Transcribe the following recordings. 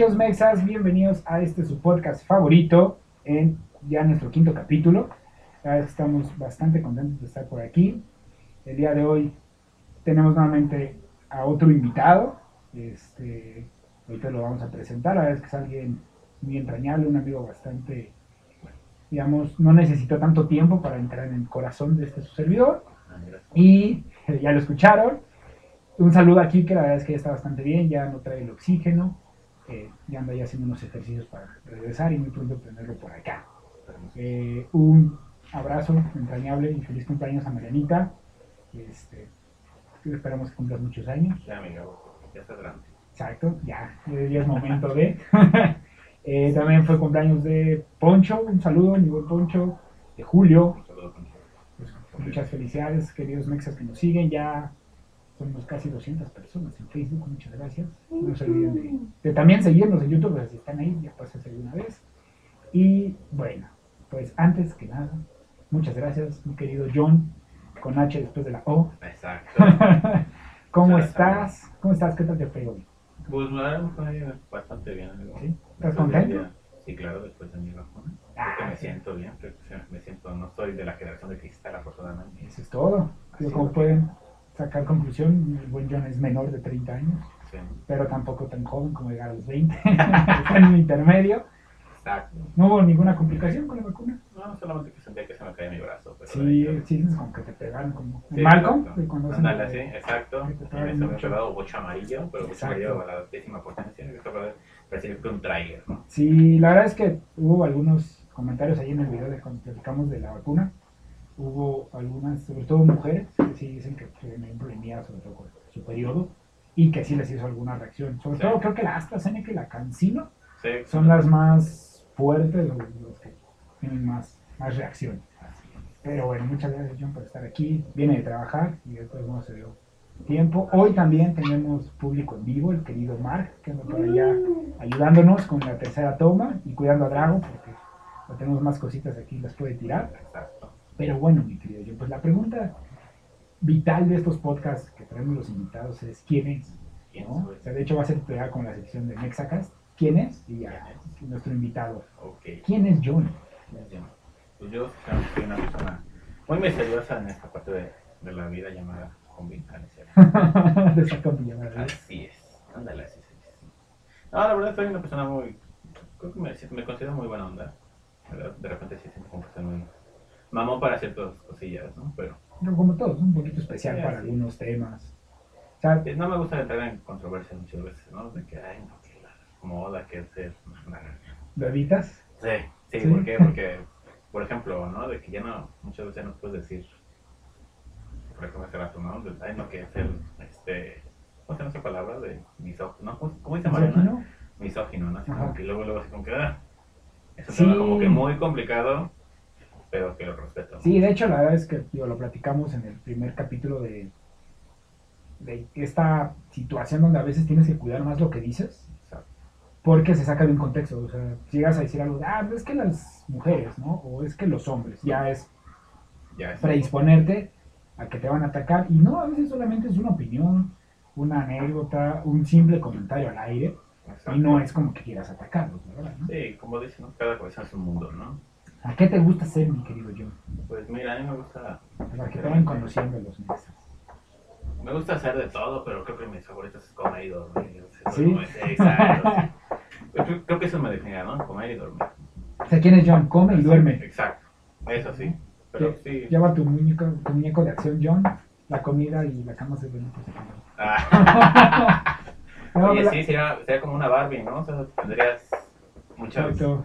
queridos mexas, bienvenidos a este su podcast favorito en ya nuestro quinto capítulo. Estamos bastante contentos de estar por aquí. El día de hoy tenemos nuevamente a otro invitado. Este, ahorita lo vamos a presentar. La verdad es que es alguien muy entrañable, un amigo bastante, digamos, no necesitó tanto tiempo para entrar en el corazón de este su servidor. Y ya lo escucharon. Un saludo aquí que la verdad es que ya está bastante bien, ya no trae el oxígeno, eh, ya anda ya haciendo unos ejercicios para regresar y muy pronto tenerlo por acá. Eh, un abrazo entrañable y feliz cumpleaños a Marianita. Este, esperamos que cumplas muchos años. Ya, amigo, ya está grande. Exacto, ya, ya es momento de. Eh, también fue cumpleaños de Poncho, un saludo, mi buen Poncho, de Julio. Un saludo, Poncho. Pues, muchas felicidades, queridos mexas que nos siguen. Ya somos casi 200 personas en Facebook, muchas gracias. No se olviden de, de también seguirnos en YouTube, pues, si están ahí, ya pásense una vez. Y bueno, pues antes que nada, muchas gracias, mi querido John, con H después de la O. Exacto. ¿Cómo Muchas estás? ¿Cómo estás? ¿Qué tal te fue hoy? Pues me fue bastante bien, amigo. ¿Sí? ¿Estás contento? Sí, claro, después de mi vacuna. Ah, me sí. siento bien, me siento, no soy de la generación de cristal, afortunadamente. Eso es todo. Así Yo, como pueden sacar conclusión, el buen John es menor de 30 años, Sí. pero tampoco tan joven como llegar a los 20. Está en un intermedio. Exacto. No hubo ninguna complicación con la vacuna. No, solamente que sentía que se me caía mi brazo. Pero Sí, ahí- sí, es como que te pegaron como Sí, Malcolm, cuando Ándale, el- sí, exacto. me se me pegado bocho amarillo, pero bocho amarillo a la décima potencia. Esto parecía que fue un trailer, ¿no? Sí, la verdad es que hubo algunos comentarios ahí en el video de cuando platicamos de la vacuna. Hubo algunas, sobre todo mujeres, que sí dicen que tienen problemas, sobre todo con su periodo, y que sí les hizo alguna reacción. Sobre Sí. todo creo que la AstraZeneca y la CanSino Sí, son las más fuertes, los que tienen más, más reacción. Pero bueno, muchas gracias John por estar aquí. Viene de trabajar y después no se dio tiempo. Hoy también tenemos público en vivo, el querido Mark, que anda por allá ayudándonos con la tercera toma y cuidando a Drago, porque tenemos más cositas aquí, las puede tirar. Pero bueno, mi querido John, pues la pregunta vital de estos podcasts que traemos los invitados es ¿quién es? ¿Quién ¿no? O sea, de hecho va a ser pegada con la sección de Mexacast. ¿Quién es? Y ya, nuestro invitado. Ok. ¿Quién es John? Pues yo soy una persona muy misteriosa en esta parte de, de la vida llamada de esa llamada. Así es. Ándale, así dice. No, la verdad soy una persona muy... Creo que me, me considero muy buena onda. De repente sí siento como que soy muy... Mamón para ciertas cosillas, ¿no? Pero Pero como todos, un poquito especial Sí, para algunos temas. O sea, no me gusta entrar en controversia muchas veces, ¿no? De que, ay, no, que la moda, que hacer... ¿lo evitas? Sí, sí, Sí. ¿por qué? Porque, por ejemplo, ¿no? De que ya no, muchas veces no puedes decir, por ejemplo, hace rato, ¿no? De, ay, no, que es el, este, ¿cómo se llama esa palabra? De misógino, ¿no? ¿Cómo, dice Mariana? ¿Misógino? Misógino, ¿no? Así Ajá. como que luego, luego, así como que, ah, es un Sí. tema como que muy complicado, pero que lo respeto. ¿no? Sí, de hecho, la verdad es que digo, lo platicamos en el primer capítulo de, de esta situación donde a veces tienes que cuidar más lo que dices, Exacto. porque se saca de un contexto. O sea, llegas a decir algo, de, ah, es que las mujeres, ¿no? O es que los hombres, ya es Ya es. predisponerte a que te van a atacar. Y no, a veces solamente es una opinión, una anécdota, un simple comentario al aire, Exacto. y no es como que quieras atacarlos, ¿verdad? ¿no? Sí, como dicen, ¿no? cada cabeza es un mundo, ¿no? ¿A qué te gusta ser, mi querido John? Pues mira, a mí me gusta, Para que te vayan conociendo los meses. me gusta hacer de todo, pero creo que mis favoritos es comer y dormir. ¿Sí? Exacto. sí. Creo, creo que eso me definirá, ¿no? Comer y dormir. O sea, ¿quién es John? Come y duerme. Exacto. Eso sí. Pero sí. Lleva tu muñeco, tu muñeco de acción, John. La comida y la cama se ven. Ah, No, oye, la- sí, sería, sería como una Barbie, ¿no? O sea, tendrías muchos, Exacto.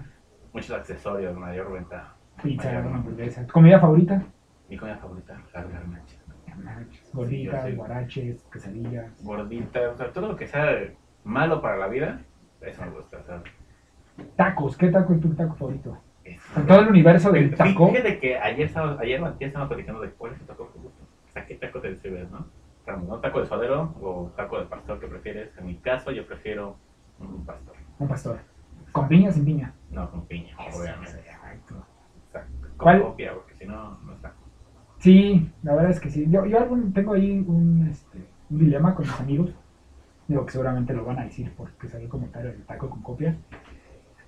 Muchos accesorios, mayor venta. Pizza, mayor- una hamburguesa. ¿Tu comida favorita? Mi comida favorita, las garnachas. Gorditas, Sí, guaraches, quesadillas. Gordita, o sea, todo lo que sea malo para la vida, eso me gusta. O sea, Tacos, ¿qué taco es tu taco favorito? todo el universo del taco. Fíjate que ayer estaba, ayer antier estaba platicando de cuál es tu taco favorito. O sea, ¿qué taco te sirves, no? ¿no? ¿Taco de suadero o taco de pastor que prefieres? En mi caso, yo prefiero un pastor. Un pastor. ¿Con piña o sin piña? No, con piña, obviamente. Exacto. Exacto. Con ¿Cuál? copia, porque si no, no está. Sí, la verdad es que sí. Yo, yo algún- tengo ahí un, este, un dilema con mis amigos. Digo que seguramente lo van a decir porque salió el comentario del taco con copia.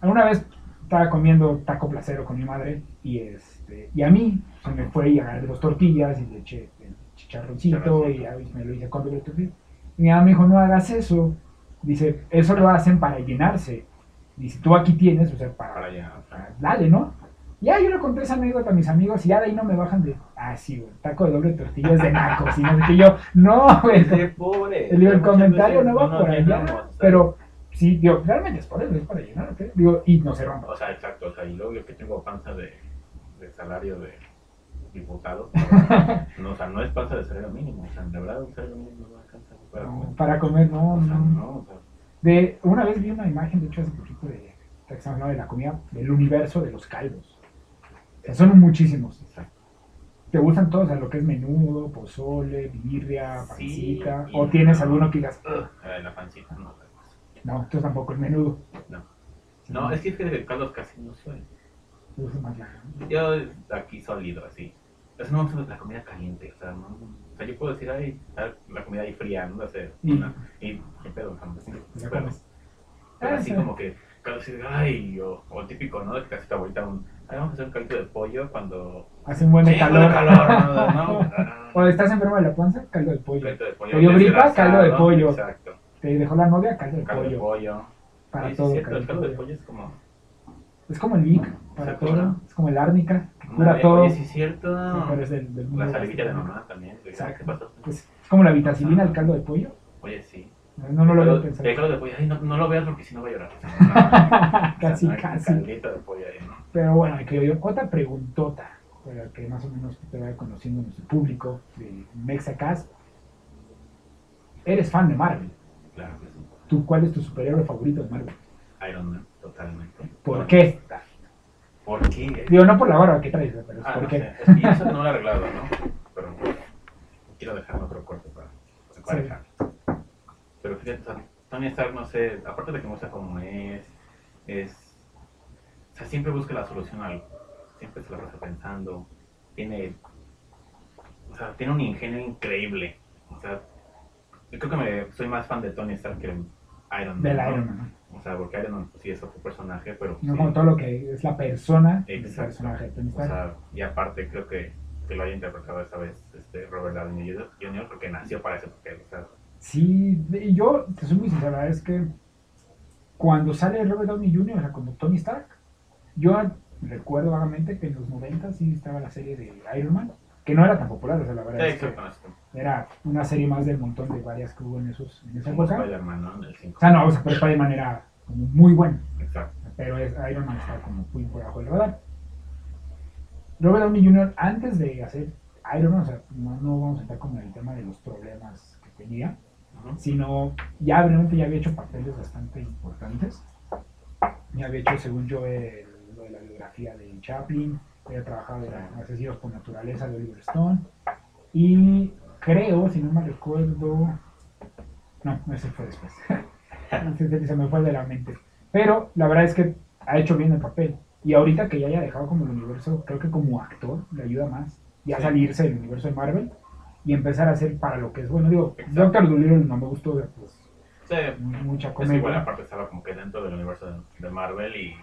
Alguna vez estaba comiendo taco placero con mi madre y este y a mí se me fue y agarré dos tortillas y le eché el chicharroncito y me lo hice con doble tortilla. Y mi mamá me dijo, no hagas eso. Dice, eso lo hacen para llenarse. Dice, tú aquí tienes, o sea, para, allá. para- dale, ¿no? Ya yo le conté esa anécdota a mis amigos y ya de ahí no me bajan de, ah, sí, güey, taco de doble tortilla es de nacos. Y no sé qué yo, no, güey. El, comentario no va por allá, pero sí, digo, realmente es por eso, es para llenar, ¿ok? Digo, y no se rompa. O sea, exacto, o sea, y luego yo que tengo panza de, de salario de diputado, no, o sea, no es panza de salario mínimo, o sea, de verdad un salario mínimo no alcanza para No, para comer, no, O sea, no. no, o sea, De, una vez vi una imagen, de hecho, hace poquito de, de la comida, del universo de los caldos. Sea, son muchísimos. ¿Te gustan todos? O sea, lo que es menudo, pozole, birria, Sí, pancita. y ¿O tienes no. alguno que digas, eh, la pancita, no, no, entonces tampoco el menudo? no. No, es que es que caldos casi no la- Yo aquí sólido, así. Eso no me gusta la comida caliente, o sea, no, o sea, yo puedo decir, ay, la comida ahí fría, no sé, Y- una, y qué pedo, sí, Ya pero- Ah, así sí. como que, claro, así, ay, o, o típico, ¿no? De que casi tu abuelita, un, ay, vamos a hacer un caldo de pollo cuando... Hace un buen de Sí, calor. calor, ¿no? ¿no? Ah, o estás enfermo de la panza, caldo de pollo. caldo de pollo. Te dio gripa, caldo de pollo. Exacto, Te dejó la novia, caldo de caldo de pollo. pollo. Para Sí, sí, todo. es cierto, caldo el caldo de pollo. pollo es como... Es como el Vic, para todo. Es como el árnica, cura todo. Oye, sí es cierto. Sí, del, del La salivilla de gastronómico. mamá también. Exacto. ¿Qué pasó? Es como la vitacilina al caldo de pollo. Oye, sí. No, no, lo caldo- pensado. El caldo de pollo, ay, no, no lo veas porque si no va a llorar. O sea, casi, casi. Caldito de pollo ahí. Pero bueno, que yo, otra preguntota, para que más o menos te vaya conociendo nuestro público de Mexacast. Eres fan de Marvel. Claro que sí. ¿Tú, ¿Cuál es tu superhéroe favorito de Marvel? Iron Man, totalmente. ¿Por qué? ¿Por qué? Digo, no por la barba que traes, pero Ah, por no sé. Es que eso no lo he arreglado, ¿no? Pero quiero dejar otro corte para, para Sí. dejar. Pero fíjate, Tony Stark, no sé, aparte de que me gusta como es, es. O sea, siempre busca la solución a algo. Siempre se la pasa pensando. Tiene. O sea, tiene un ingenio increíble. O sea, yo creo que me, soy más fan de Tony Stark que Iron Man. Del ¿no? Iron Man. O sea, porque Iron Man pues, sí es otro personaje, pero. No sí. como todo lo que es la persona del Exacto. personaje de Tony O sea, y aparte creo que, que lo haya interpretado esta vez este Robert Downey Jr. porque nació para ese papel. O sea, Sí, y yo te soy muy verdad es que cuando sale Robert Downey Jr., o sea, como Tony Stark, yo recuerdo vagamente que en los 90 sí estaba la serie de Iron Man, que no era tan popular, o sea, la verdad sí, es que era una serie más del montón de varias que hubo en, esos, en esa época. Spider-Man, ¿no? En el 5. O sea, no, o sea, pero Spider-Man era como muy bueno, Exacto. pero es- Iron Man estaba como muy por abajo del radar. Robert Downey Jr., antes de hacer Iron Man, o sea, no, no vamos a entrar como en el tema de los problemas que tenía, sino ya realmente ya había hecho papeles bastante importantes. Ya había hecho, según yo, el- lo de la biografía de Chaplin, había trabajado en Asesinos por Naturaleza de Oliver Stone, y creo, si no me recuerdo, no, ese fue después, se me fue de la mente, pero la verdad es que ha hecho bien el papel, y ahorita que ya haya dejado como el universo, creo que como actor le ayuda más, ya Sí. salirse del universo de Marvel, y empezar a hacer para lo que es bueno. Digo, Exacto. Doctor Dolittle no me gustó, pues, Sí, mucha es comedia. igual aparte estaba como que dentro del universo de, de Marvel y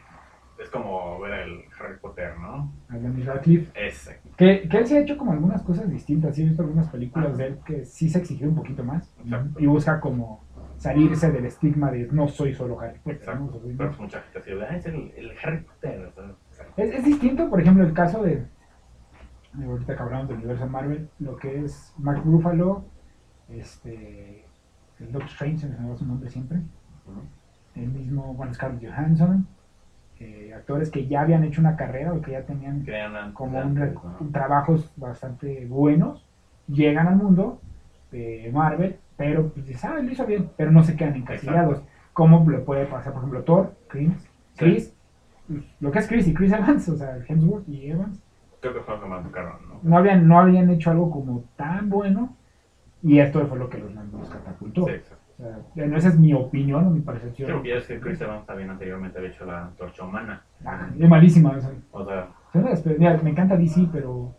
es como ver el Harry Potter, ¿no? a Daniel Radcliffe. Ese. Que, que él se ha hecho como algunas cosas distintas. Sí, he visto algunas películas de él que sí se exigió un poquito más Exacto. y busca como salirse del estigma de no soy solo Harry Potter. ¿no? Exacto. O sea, Pero mucha gente así, ah, es el, el Harry Potter. Es, es distinto, por ejemplo, el caso de, ahorita que hablamos del universo Marvel, lo que es Mark Ruffalo, este, el Doctor Strange, se me su nombre siempre, el mismo, bueno, Scarlett Johansson, eh, actores que ya habían hecho una carrera o que ya tenían Crean como un, antes, rec- ¿no? trabajos bastante buenos, llegan al mundo de Marvel, pero pues dices, ah, lo hizo bien, pero no se quedan encasillados. ¿Cómo le puede pasar, por ejemplo, Thor, Chris, Chris, lo que es Chris y Chris Evans, o sea, Hemsworth y Evans, Creo que fue lo que más tocaron, ¿no? no habían, no habían hecho algo como tan bueno y esto fue lo que los, los catapultó. Sí, exacto. Sea, bueno, esa es mi opinión o mi percepción. porque ya es que Chris Evans también anteriormente había hecho la torcha humana. Ah, es malísima. O sea, O sea, se me despe- mira, me encanta DC, pero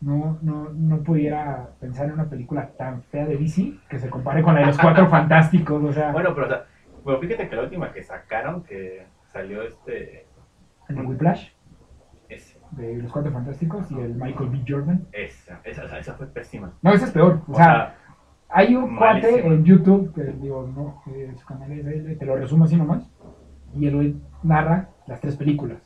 no, no, no pudiera pensar en una película tan fea de DC que se compare con la de los cuatro fantásticos. O sea, Bueno, pero, o sea, bueno, fíjate que la última que sacaron, que salió este. el de Whiplash, Ese, de los cuatro fantásticos, y el Michael B. Jordan. esa, esa, esa fue pésima. No, ese es peor. O, O sea, sea, hay un cuate malísimo. en YouTube, que digo, no, eh, su canal es de él, te lo resumo así nomás, y él narra las tres películas.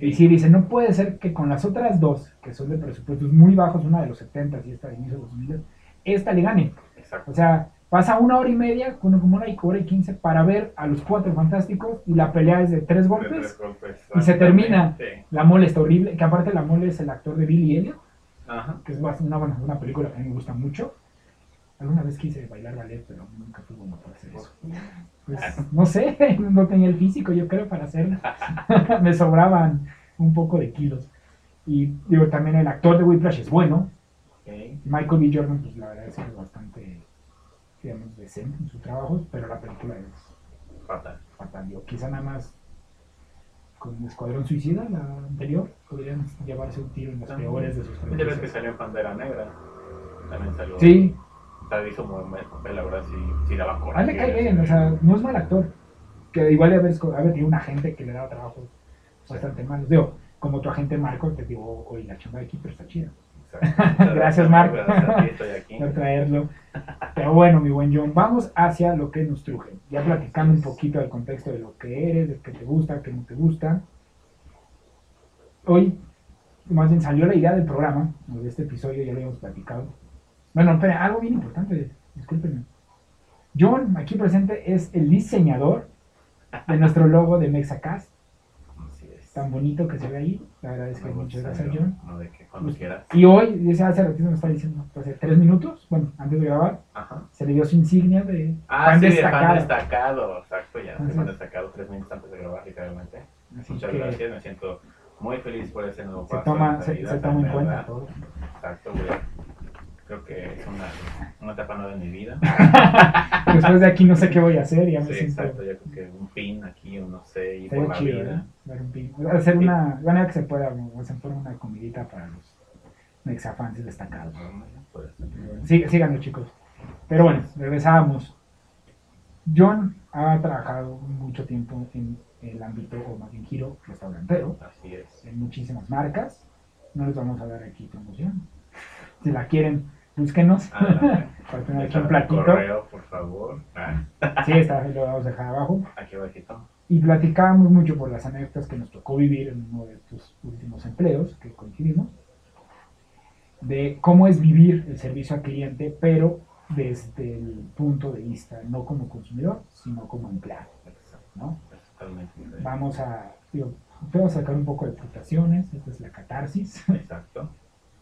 Y sí dice, no puede ser que con las otras dos, que son de presupuestos muy bajos, una de los 70 y esta de inicio de los 2000, esta le gane. exacto. O sea, pasa una hora y media, como una hora y quince, para ver a los cuatro fantásticos y la pelea es de tres De golpes. tres golpes, y se termina. La mole está horrible, que aparte la mole es el actor de Billy Elliot, Ajá. que es una, una película que a mí me gusta mucho. Alguna vez quise bailar ballet, pero nunca fui bueno para hacer eso. Pues, no sé, no tenía el físico, yo creo, para hacerlo. me sobraban un poco de kilos. Y digo, también el actor de Whiplash es bueno. Michael B. Jordan, pues la verdad es que es bastante, digamos, decente en sus trabajos, pero la película es Fatal. fatal. Yo, quizá nada más con Escuadrón Suicida, la anterior, podrían llevarse un tiro en También. peores de sus Ya ves que salió en Pantera Negra. También salió. Sí, sea, hizo muy buen papel, la verdad, sí, sí daba a coraje. mí me cae bien, o sea, no es mal actor. Que igual haber, haber tenido un agente que le daba trabajos bastante malos. Digo, como tu agente Marco, te digo, oye, la chamba de aquí, pero está chida. Gracias, Marc. Gracias a ti, estoy aquí. por traerlo. Pero bueno, mi buen John, vamos hacia lo que nos truje. Ya platicando un poquito del contexto de lo que eres, de qué te gusta, qué no te gusta. Hoy, más bien salió la idea del programa, de este episodio, ya lo habíamos platicado. Bueno, espera, algo bien importante, discúlpenme. John, aquí presente, es el diseñador de nuestro logo de Mexacast, Así es. tan bonito que se ve ahí. Me muchas gusta, gracias, John. No, de que cuando quieras. Y hoy, dice hace ratito me está diciendo, hace tres minutos, bueno, antes de grabar, Ajá. se le dio su insignia de Ah, fan sí, de destacado. fan destacado. Exacto, ya. Así De fan es. destacado tres minutos antes de grabar, literalmente. Así Muchas que gracias, me siento muy feliz por ese nuevo se paso. toma, en se, la vida, se toma en cuenta todo. Exacto, güey. Creo que es una, una etapa nueva en mi vida. Después de aquí no sé qué voy a hacer, ya me Sí, siento. exacto, yo creo que un pin aquí, o no sé, y por la chido, vida. ¿eh? Dar un pin. Hacer una, bueno, que se pueda, hacer una comidita para los mexafans destacados. Sí, síganlo, chicos. Pero bueno, regresábamos. John ha trabajado mucho tiempo en el ámbito, o más bien giro restaurantero, Así es. en muchísimas marcas. No les vamos a dar aquí promoción. Si la quieren, búsquenos Ah, aquí un platito. correo, por favor. Ah, Sí, está, lo vamos a dejar abajo. aquí abajito. Y platicábamos mucho por las anécdotas que nos tocó vivir en uno de estos últimos empleos que coincidimos, de cómo es vivir el servicio al cliente, pero desde el punto de vista no como consumidor, sino como empleado. ¿no? Vamos a, digo, vamos a sacar un poco de frustraciones, esta es la catarsis. Exacto.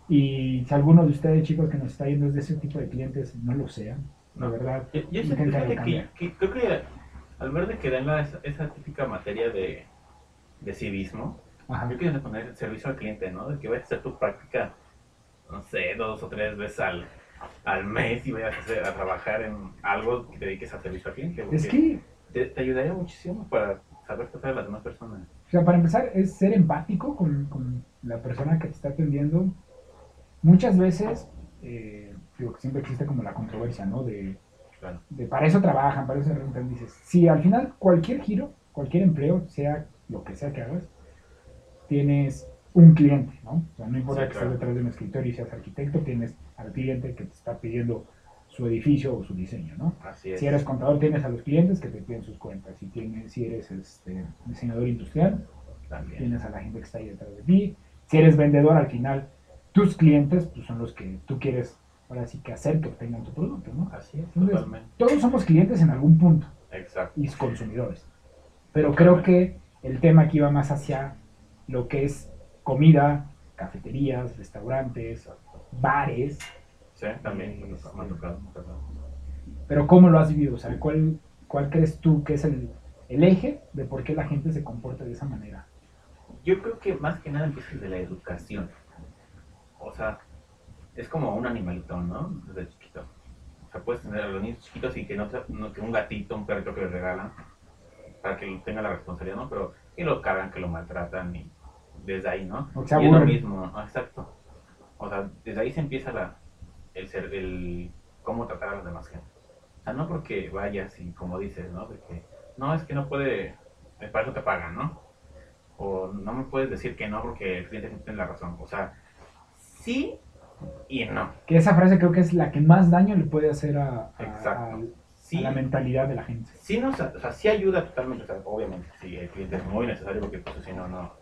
Y si alguno de ustedes, chicos, que nos está yendo es de ese tipo de clientes, no lo sean, No. verdad. Yo, yo fíjate que, que creo que al ver de que dan la- esa, esa típica materia de, de civismo, Ajá. yo quiero poner servicio al cliente, ¿no? De que vayas a hacer tu práctica, no sé, dos o tres veces al, al mes y vayas a, hacer- a trabajar en algo que te dediques al servicio al cliente. Es que te, te ayudaría muchísimo para saber tratar a las demás personas. O sea, para empezar, es ser empático con, con la persona que te está atendiendo. Muchas veces, eh, digo que siempre existe como la controversia, ¿no? De, Claro. de para eso trabajan, para eso se rentan. Dices, si al final cualquier giro, cualquier empleo, sea lo que sea que hagas, tienes un cliente, ¿no? O sea, no importa Sí, que claro. estés detrás de un escritorio y seas arquitecto, tienes al cliente que te está pidiendo su edificio o su diseño, ¿no? Así es. Si eres contador, tienes a los clientes que te piden sus cuentas. Si, tienes, si eres este, diseñador industrial, También. tienes a la gente que está ahí detrás de ti. Si eres vendedor, al final, tus clientes pues, son los que tú quieres, ahora sí que hacer que obtengan tu producto, ¿no? Así es, Entonces, totalmente. Todos somos clientes en algún punto Exacto. y consumidores. Pero creo que el tema aquí va más hacia lo que es comida, cafeterías, restaurantes, bares, Sí, también ha tocado, pero ¿cómo lo has vivido? O sea, ¿cuál, cuál crees tú que es el, el eje de por qué la gente se comporta de esa manera? Yo creo que más que nada empieza desde la educación. O sea, es como un animalito, ¿no? Desde chiquito. O sea, puedes tener a los niños chiquitos y que no, no- que un gatito, un perrito que les regalan, para que tenga la responsabilidad, ¿no? Pero que lo cargan, que lo maltratan y desde ahí, ¿no? O y es lo mismo, ¿no? exacto. O sea, desde ahí se empieza la, el, ser, el cómo tratar a los demás gente. O sea, no porque vayas y como dices, ¿no? De que, no, es que no puede, para eso te pagan, ¿no? O no me puedes decir que no porque el cliente tiene la razón. O sea, sí y no. Que esa frase creo que es la que más daño le puede hacer a, a- Exacto. a- Sí, a la mentalidad de la gente. sí, nos, o sea, sí ayuda totalmente. O sea, obviamente, sí, el cliente es muy necesario porque pues, si no, no.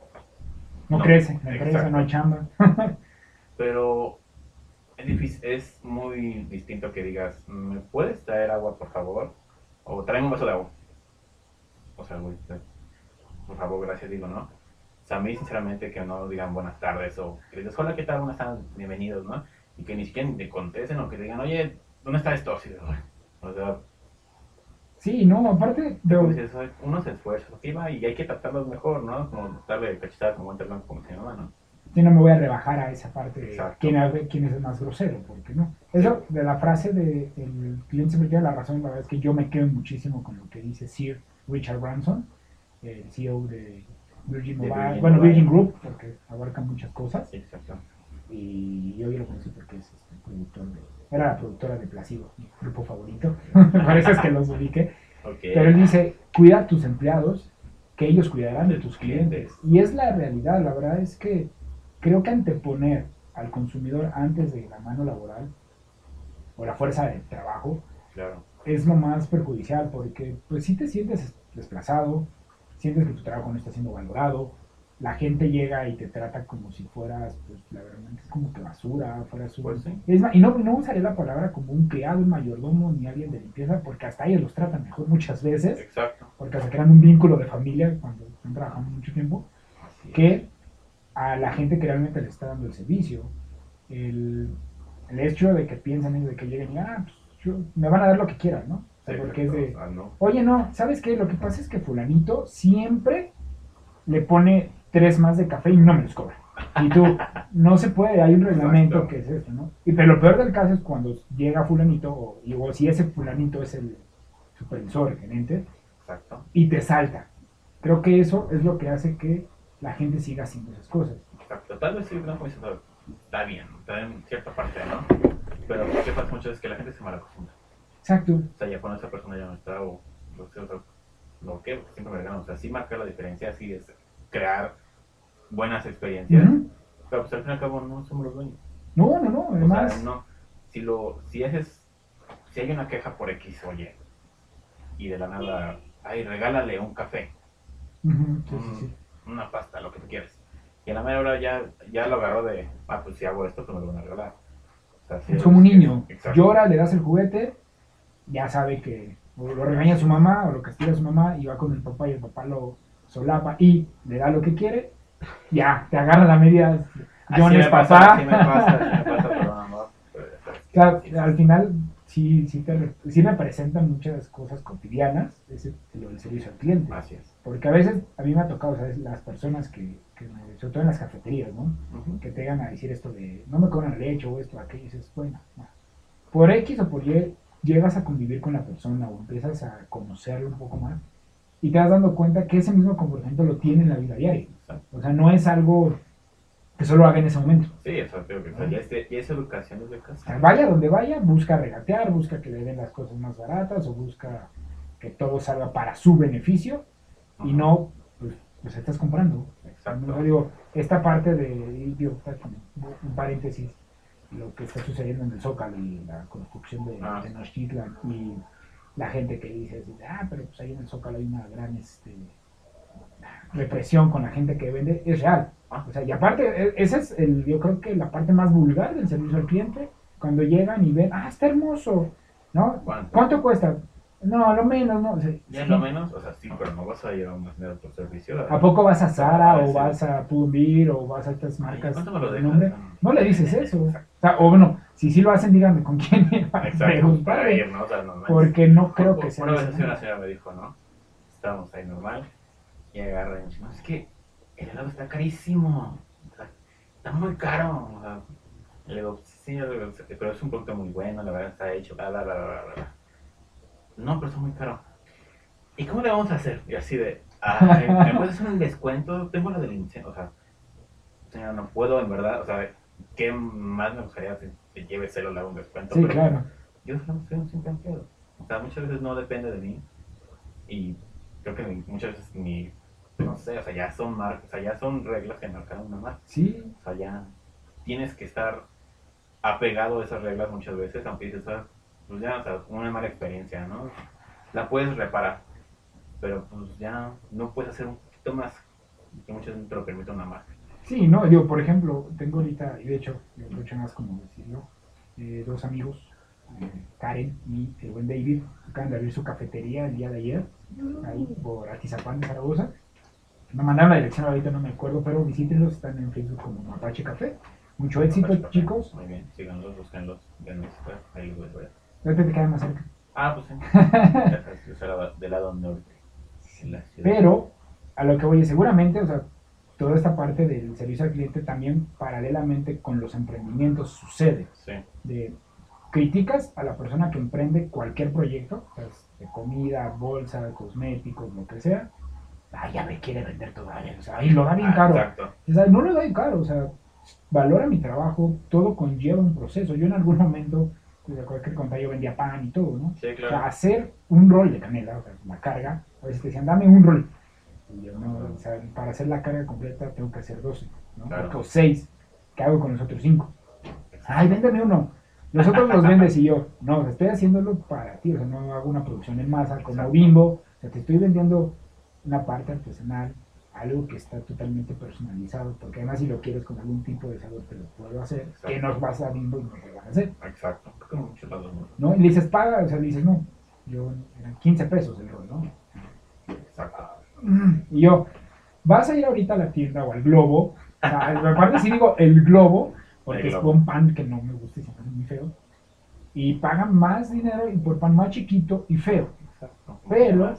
No, No, crece, no crece, no hay chamba. Pero es difícil, es muy distinto que digas, ¿me puedes traer agua, por favor? O tráeme un vaso de agua. O sea, güey, por favor, gracias, digo, ¿no? Sea, a mí, sinceramente, que no digan buenas tardes o que digas, hola, ¿qué tal? Buenas tardes, bienvenidos, ¿no? Y que ni siquiera te contesten o que te digan, oye, ¿dónde está esto? Así de, "Ay". o sea, Sí, no, aparte, dices, "Ay, uno se esfuerza, y hay que tratarlos mejor, ¿no? Como darle cachetada como blanco, como se llama, ¿no? yo no me voy a rebajar a esa parte de quién, es- quién es el más grosero, porque no. Eso de la frase de el cliente siempre tiene la razón, la verdad es que yo me quedo muchísimo con lo que dice Sir Richard Branson, el CEO de Virgin Mobile, Virgin bueno, Mobile. Virgin Group, porque abarca muchas cosas, exacto. y yo lo conocí porque es este, productor de, era la productora de Placido, mi grupo favorito, parece que los ubique, Ok. pero él dice, cuida a tus empleados, que ellos cuidarán de tus clientes. Y es la realidad, la verdad es que creo que anteponer al consumidor antes de la mano laboral o la fuerza de trabajo Claro. es lo más perjudicial porque pues si te sientes desplazado, sientes que tu trabajo no está siendo valorado, la gente llega y te trata como si fueras, pues la verdad es como que basura, fueras un... Pues sí. Es más, y no, no usaré la palabra como un criado, un mayordomo ni alguien de limpieza porque hasta ellos los tratan mejor muchas veces Exacto. porque se crean un vínculo de familia cuando están trabajando mucho tiempo, Así es. que a la gente que realmente le está dando el servicio. El, el hecho de que piensan ellos de que lleguen y, ah, pues, yo- me van a dar lo que quieran, ¿no? Sí, porque es de. Ah, no. oye, no, ¿sabes qué? Lo que pasa es que fulanito siempre le pone tres más de café y no me los cobra. Y tú, no se puede, hay un reglamento Exacto. que es esto, ¿no? Y pero lo peor del caso es cuando llega fulanito, o, y- o si ese fulanito es el supervisor, el gerente, Exacto. y te salta. Creo que eso es lo que hace que la gente siga haciendo esas cosas. Exacto. Tal vez sí, no, como dices, está bien, está en cierta parte, ¿no? Pero lo que pasa muchas veces es que la gente se malacostumbra. Exacto. O sea, ya cuando esa persona ya no está, o lo que, o sea, lo que siempre me regalan, o sea, sí marca la diferencia, sí es crear buenas experiencias, pero pues al fin y al cabo no somos los dueños. No, no, no. O Además, sea, no, si lo, si haces, si hay una queja por X o Y, de la nada, ay, regálale un café, ujú, sí, sí, sí. una pasta, lo que tú quieras. Y a la media hora ya, ya lo agarró de, ah, pues si hago esto, pues me lo van a regalar. O sea, Es como un niño. Exacto. Llora, le das el juguete, ya sabe que o lo regaña su mamá o lo castiga su mamá y va con el papá y el papá lo solapa y le da lo que quiere. Ya, te agarra la media. John me es pasa, papá. así me pasa, me pasa, pero no. Claro, al final sí, sí, te, sí representan muchas cosas cotidianas, ese, lo del servicio al cliente. Es. Porque a veces a mí me ha tocado, ¿sabes? Las personas que, que me- sobre todo en las cafeterías, ¿no? Que te llegan a decir esto de, no me cobran leche o esto, aquello, y dices, bueno, no. por X o por Y llegas a convivir con la persona o empiezas a conocerlo un poco más y te vas dando cuenta que ese mismo comportamiento lo tiene en la vida diaria. O sea, no es algo que solo haga en ese momento. Sí, que o sea, ya, es de- ya es educación desde O sea, casa. vaya donde vaya, busca regatear, busca que le den las cosas más baratas o busca que todo salga para su beneficio y no, pues, pues estás comprando. Exacto. No, digo, esta parte de, digo, un paréntesis, lo que está sucediendo en el Zócalo y la construcción de Ah. Tenochtitlan y la gente que dice, ah, pero pues ahí en el Zócalo hay una gran este, represión con la gente que vende, es real. Ah. O sea, y aparte, e- esa es el, yo creo que la parte más vulgar del servicio al cliente, cuando llegan y ven, ah, está hermoso, ¿no? ¿Cuánto? ¿Cuánto cuesta? No, lo menos, ¿no? Sea, Ya es sí. lo menos, o sea, sí, pero no vas a ir a un dinero por servicio. ¿A poco vas a Zara o vas a Pull&Bear o vas a estas marcas ¿Cuánto me lo de dejas? nombre? No le dices eso. O, sea, o bueno, si sí lo hacen, díganme con quién para Exacto, para preguntarle, ir, ¿no? O sea. Porque no creo que sea Una vez una señora me dijo, ¿no? Estábamos ahí normal y agarra y me dice, no, es que el helado está carísimo. Está muy caro. O sea, le digo, sí, pero es un producto muy bueno, la verdad está hecho, bla, bla, bla, bla, bla. No, pero está muy caro. ¿Y cómo le vamos a hacer? Y así de, ay, ¿me puedes hacer un descuento? Tengo la del incendio, o sea, no puedo, en verdad, o sea, ¿qué más me gustaría que te lleve celo, le hago un descuento? Sí, pero claro. yo solamente soy un simple empleado. O sea, muchas veces no depende de mí. Y creo que muchas veces ni, no sé, o sea, ya son marcas, o sea, ya son reglas que marcaron una marca. Sí, O sea, ya tienes que estar apegado a esas reglas muchas veces, aunque dices, "Ah, pues ya, o sea, una mala experiencia, ¿no? La puedes reparar, pero pues ya no puedes hacer un poquito más que muchas veces te lo permite una marca. sí, no, digo, por ejemplo, tengo ahorita, y de hecho, aprovecho más como decirlo, eh, dos amigos, eh, Karen y el buen David, acaban de abrir su cafetería el día de ayer, ahí por Atizapán de Zaragoza. Me mandaron la dirección ahorita, no me acuerdo, pero visítenlos, están en Facebook como Apache Café. Mucho éxito, chicos. Muy bien, síganlos, búsquenlos, ahí los voy a ver. Te queda más cerca. Ah, pues sí. Yo soy la- del lado norte. en la ciudad. Pero a lo que voy seguramente, o sea, toda esta parte del servicio al cliente también paralelamente con los emprendimientos sucede. Sí, De criticas a la persona que emprende cualquier proyecto, o sea, de comida, bolsa, cosméticos, lo que sea. Ay, ya me quiere vender todo. O sea, ay, lo da bien Ah, caro. Exacto. O sea, no lo da bien caro, o sea, valora mi trabajo, todo conlleva un proceso. Yo en algún momento, pues, cualquier contar, yo vendía pan y todo, ¿no? Sí, O sea, claro. hacer un rol de canela, o sea, la carga, a veces te decían, dame un rol. Y yo, no, o sea, para hacer la carga completa tengo que hacer 12, ¿no? Claro. O 6. ¿Qué hago con los otros 5? Ay, véndeme uno. Los otros los vendes y yo, no, estoy haciéndolo para ti, o sea, no hago una producción en masa como Exacto. Bimbo, o sea, te estoy vendiendo una parte artesanal, algo que está totalmente personalizado, porque además si lo quieres con algún tipo de sabor te lo puedo hacer, Exacto. que nos vas a Bimbo y no te lo van a hacer. Exacto. Como muchos lados, ¿no? Y le dices, paga, o sea, le dices, no, yo, eran 15 pesos el rol, ¿no? Exacto. Y yo, vas a ir ahorita a la tienda o al globo, o sea, aparte si digo el globo, porque El es un pan que no me gusta y se me hace muy feo, y pagan más dinero y por pan más chiquito y feo. Exacto. Pero-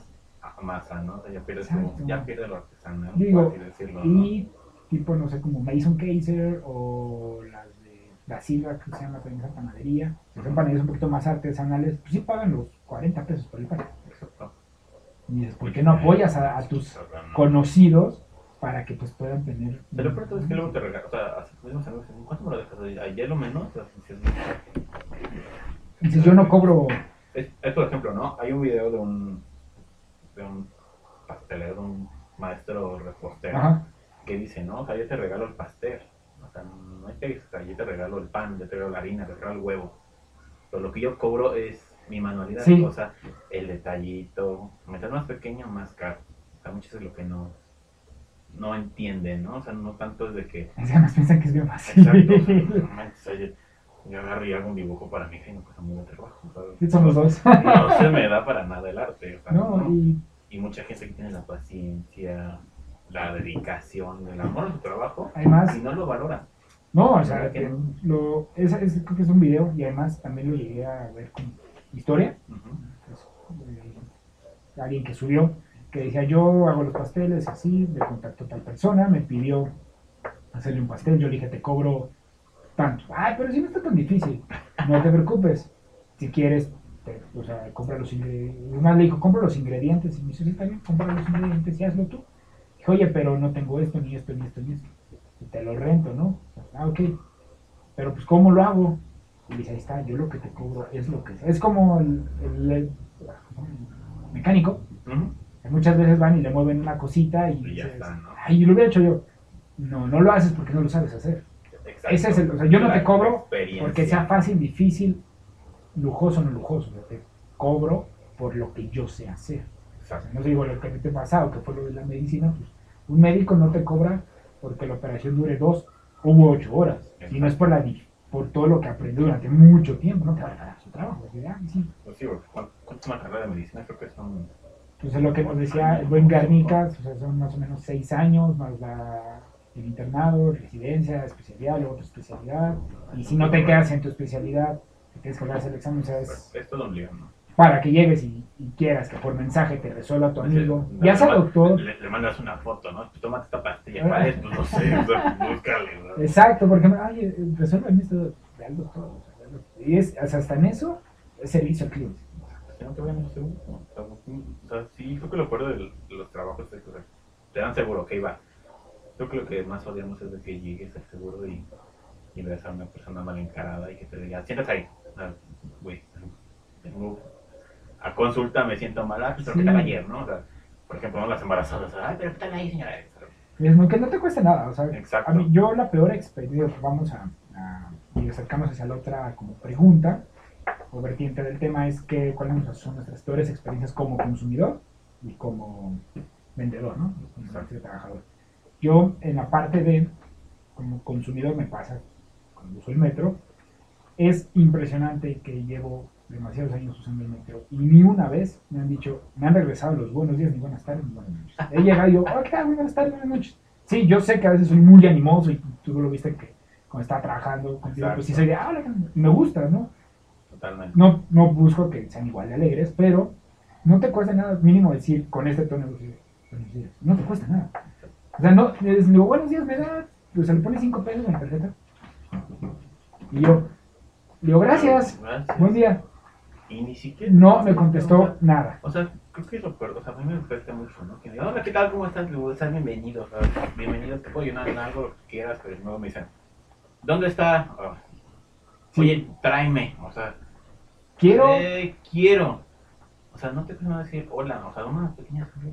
masa, ¿no? O sea, ya pierdes, como- ya pierdes lo artesanal, Digo, por así decirlo, ¿no? Y tipo, no sé, como Mason Kaiser o las de la Silva, que se llama también esa panadería, que son panaderías un poquito más artesanales, pues sí pagan los 40 pesos por el pan. Exacto. Y dices, ¿por qué no apoyas a, a tus Con... conocidos para que pues puedan tener... Pero lo peor es que luego te regalan, o sea, así mismos amigos, ¿cuánto me lo dejas? Ayer lo menos, Dices, yo no cobro... es, es, por ejemplo, ¿no? Hay un video de un, de un pastelero, un maestro repostero, Ajá. que dice, no, o sea, yo te regalo el pastel, o sea, no hay que, o sea, yo te regalo el pan, yo te regalo la harina, te regalo el huevo, pero lo que yo cobro es mi manualidad, Sí. o sea, el detallito, meter más pequeño, más caro, o sea, muchas veces lo que no, no entienden, ¿no? O sea, no tanto es de que, Es que además piensan que es bien fácil. exacto, yo agarro y hago un dibujo para mi hija y no cuesta de trabajo, somos dos. No se me da para nada el arte, o sea, No, no. y Y mucha gente que tiene la paciencia, la dedicación, el amor a su trabajo, además, y no lo valora. no, o sea, ¿Verdad que lo, esa es, creo que es un video y además también lo llegué a ver con historia. Eh, alguien que subió, que decía, yo hago los pasteles así, me contactó tal persona, me pidió hacerle un pastel, yo le dije, te cobro tanto. Ay, pero si no está tan difícil, no te preocupes, si quieres, te- o sea, compra los ingredientes. Una le dijo, compra los ingredientes, y me dice, sí, está bien, compra los ingredientes y hazlo tú. Dije, oye, pero no tengo esto, ni esto, ni esto, ni esto. Y te lo rento, ¿no? Ah, ok. Pero pues, ¿cómo lo hago? Y dice, ahí está, yo lo que te cobro es lo que es. como el, el- el mecánico, que muchas veces van y le mueven una cosita y, Y ya dices, está, ¿no? ay, lo hubiera hecho yo. No, no lo haces porque no lo sabes hacer. Exacto. Ese es el, o sea, yo no te cobro porque sea fácil, difícil, lujoso o no lujoso. o sea, te cobro por lo que yo sé hacer. O sea, Exacto. no digo lo que te pasado, que fue lo de la medicina, pues un médico no te cobra porque la operación dure dos u ocho horas, y no es por, la, por todo lo que aprendió durante mucho tiempo, no te va a pagar su trabajo. de, ah, sí. Pues sí, porque ¿cuánto una carrera de medicina? Creo que son... Pues es lo que nos decía el buen Garnicas, o sea, son más o menos seis años, más la, el internado, residencia, especialidad, luego otra especialidad, y si no te quedas en tu especialidad, te tienes que hacer el examen, o sea, es Es todo un ¿no? para que llegues y, y quieras que por mensaje te resuelva tu amigo, Le- ya sea le- doctor, Le, le mandas una foto, ¿no? Tú tómate esta pastilla, Ah. ¿cuál es? Pues no sé, o sea, búscale, ¿no? exacto, porque, ay, eh, resuélveme esto, ve al doctor, o sea, ve al doctor. y es, hasta en eso, es servicio al cliente. Que no te vayan a seguro. O sea, sí, creo que lo peor de de los trabajos es que o sea, te dan seguro, ok, va. Creo que lo que más odiamos es de que llegues al seguro y y ves a una persona mal encarada y que te diga, siéntate ahí. Güey, tengo a consulta, me siento mal, ah, pues, pero ¿qué Sí. tal ayer, no? O sea, por ejemplo, ¿no? las embarazadas, ay, pero ¿qué tal ahí, señora? Es no, que no te cuesta nada, o sea, Exacto. a mí, yo la peor experiencia, vamos a, a y acercamos hacia la otra como pregunta o vertiente del tema es que cuáles son nuestras peores experiencias como consumidor y como vendedor, ¿no? Como trabajador. Yo en la parte de como consumidor me pasa cuando uso el metro, es impresionante que llevo demasiados años usando el metro y ni una vez me han dicho, me han regresado los buenos días, ni buenas tardes, ni buenas noches. He llegado y yo, oh. Muy buenas tardes, buenas noches. Sí, yo sé que a veces soy muy animoso y tú lo viste que cuando estaba trabajando contigo, pues sí de, ah, me gusta, ¿no? Totalmente. No, no busco que sean igual de alegres, pero no te cuesta nada mínimo decir con este tono de buenos días. No te cuesta nada. O sea, no, les digo, buenos días, me da, pues se le pone cinco pesos en la tarjeta. Y yo, le digo, gracias, Gracias. buen día. Y ni siquiera. No me contestó nada. O sea, creo que peor. O sea, a mí me afecta mucho, ¿no? Que me digan, hola, ¿qué tal? ¿Cómo estás? Le digo, estás bienvenido. O sea, bienvenido, te puedo ayudar en algo, lo que quieras. Pero luego me dicen, ¿dónde está? Oh, Sí. Oye, tráeme. O sea, Quiero, eh, quiero. O sea, no te puedo decir hola. O sea, una pequeña. ¿no?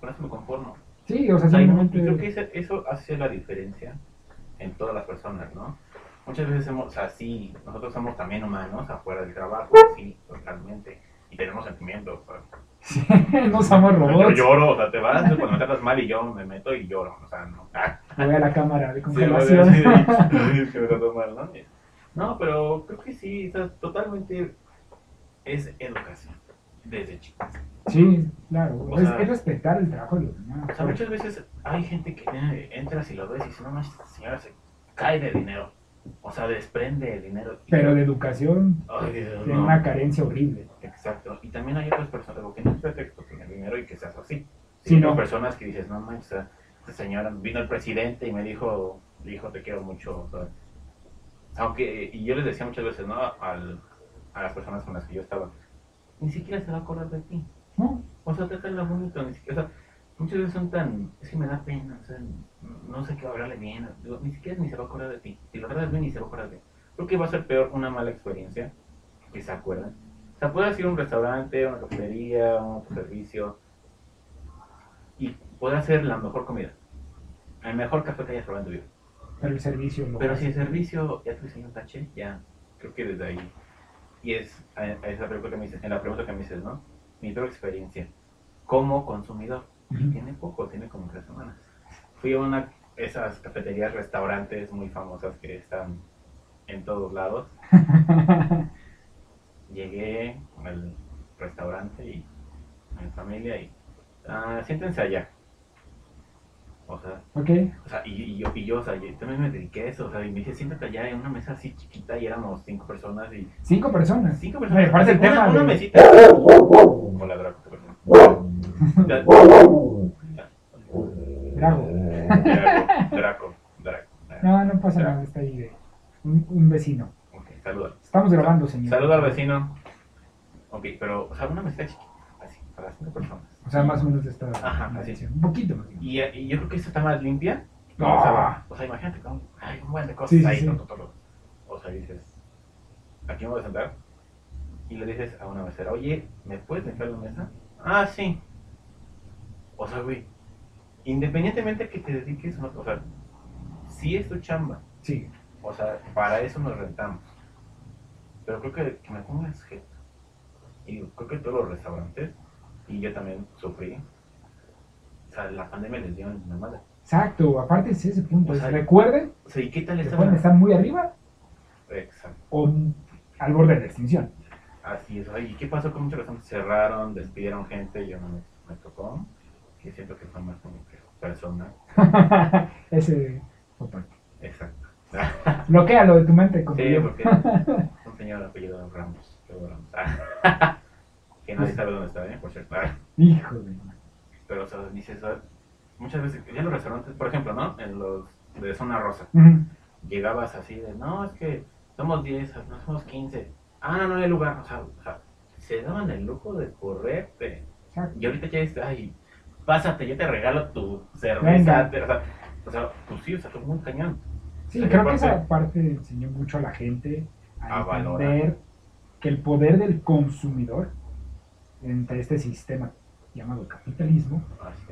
Con eso me conformo. Sí, o sea, simplemente. creo que eso hace la diferencia en todas las personas, ¿no? Muchas veces hemos, o sea, sí, nosotros somos también humanos afuera del trabajo, sí, totalmente. Y tenemos sentimientos. o sea, no somos Yo robots. lloro, o sea, te vas cuando me tratas mal y yo me meto y lloro, o sea, no. Ah, Voy a la cámara de sí, congelación. decir, "Ay, es que me trató mal, ¿no? No, pero creo que sí, o sea, totalmente es educación, desde chico. Sí, claro. O es, sea- es respetar el trabajo de los demás. O sea, muchas veces hay gente que eh, entras y lo ves y dices, no manches, esta señora se cae de dinero. O sea, desprende el dinero. Pero de educación Ay, Dios, tiene no. una carencia horrible. Exacto. Y también hay otras personas, digo, que no es pretexto tener dinero y que seas así. Sí, Hay no. personas que dices, no manches, esta señora, vino el presidente y me dijo, dijo, te quiero mucho. O sea, aunque, y yo les decía muchas veces, ¿no? Al, a las personas con las que yo estaba, ni siquiera se va a acordar de ti. ¿no? O sea, trátala bonito, ni siquiera, o sea, muchas veces son tan, es que me da pena, o sea, no sé qué hablarle bien, digo, ni siquiera ni se va a acordar de ti, si lo tratas bien ni se va a acordar de ti. Creo que va a ser peor una mala experiencia, que se acuerdan. O sea, puedes ir a un restaurante, una cafetería, un autoservicio, y podrás hacer la mejor comida, el mejor café que hayas probado en tu vida. Pero el servicio lo Pero si el servicio ya te diseñó un tache, ya, creo que desde ahí. Y es, a- a esa pregunta que me dices, en la pregunta que me dices, ¿no? Mi peor experiencia como consumidor. Ujú. tiene poco, tiene como tres semanas. Fui a una esas cafeterías, restaurantes muy famosas que están en todos lados. Llegué al restaurante y a mi familia y ah, siéntense allá. O sea, ok. o sea, y, y yo, y yo, o sea, yo también me dediqué a eso, o sea, y me dije, siéntate allá en una mesa así chiquita y éramos cinco personas y... Cinco personas. Cinco Me personas. parece el una, tema una de- mesita. Hola, Draco. Draco, Draco, Draco. No, no pasa Draco. nada, está ahí de un, un vecino. Ok, saluda. Estamos grabando, señor. Saluda al vecino. Ok, pero, o sea, una mesita chiquita, cinco personas. O sea, más o menos de esta Ajá, así. Un poquito más. Y, y yo creo que esta está más limpia. No. O, sea, o sea, imagínate, hay un buen de cosas Sí, ahí. sí. to, to, to, to. O sea, dices, aquí me voy a sentar. Y le dices a una mesera, oye, ¿me puedes limpiar la mesa? Ah, sí. O sea, güey, independientemente que te dediques o no, o sea, sí es tu chamba. Sí. O sea, para eso nos rentamos. Pero creo que, que me pongas jeto. Y creo que todos los restaurantes, y yo también sufrí, o sea, la pandemia les dio en la madre. Exacto, aparte es ese punto. O es sea, recuerden O sea, ¿y qué tal estar muy arriba Exacto. o al borde de la extinción. Así es. ¿y qué pasó con muchos restaurantes? Cerraron, despidieron gente, yo no me, me tocó. Que siento que fue más como que persona. ese fue parte. Exacto. Bloquéalo de tu mente como Sí, yo. porque un señor apellido Ramos. Ramos. Que nadie sabe dónde está, ¿eh? Por cierto. Hijo de... Pero, o sea, dices, muchas veces, ya en los restaurantes, por ejemplo, ¿no? En los de zona rosa, llegabas así de, no, es que somos 10, no somos 15. Ah, no, no hay lugar. O sea, o sea, se daban el lujo de correrte. Y ahorita ya está, ay, pásate, yo te regalo tu cerveza. Te- o, sea, o sea, pues sí, o sea, fue muy cañón. Sí, creo que esa parte enseñó mucho a la gente a, A valorar. entender que el poder del consumidor entre este sistema llamado capitalismo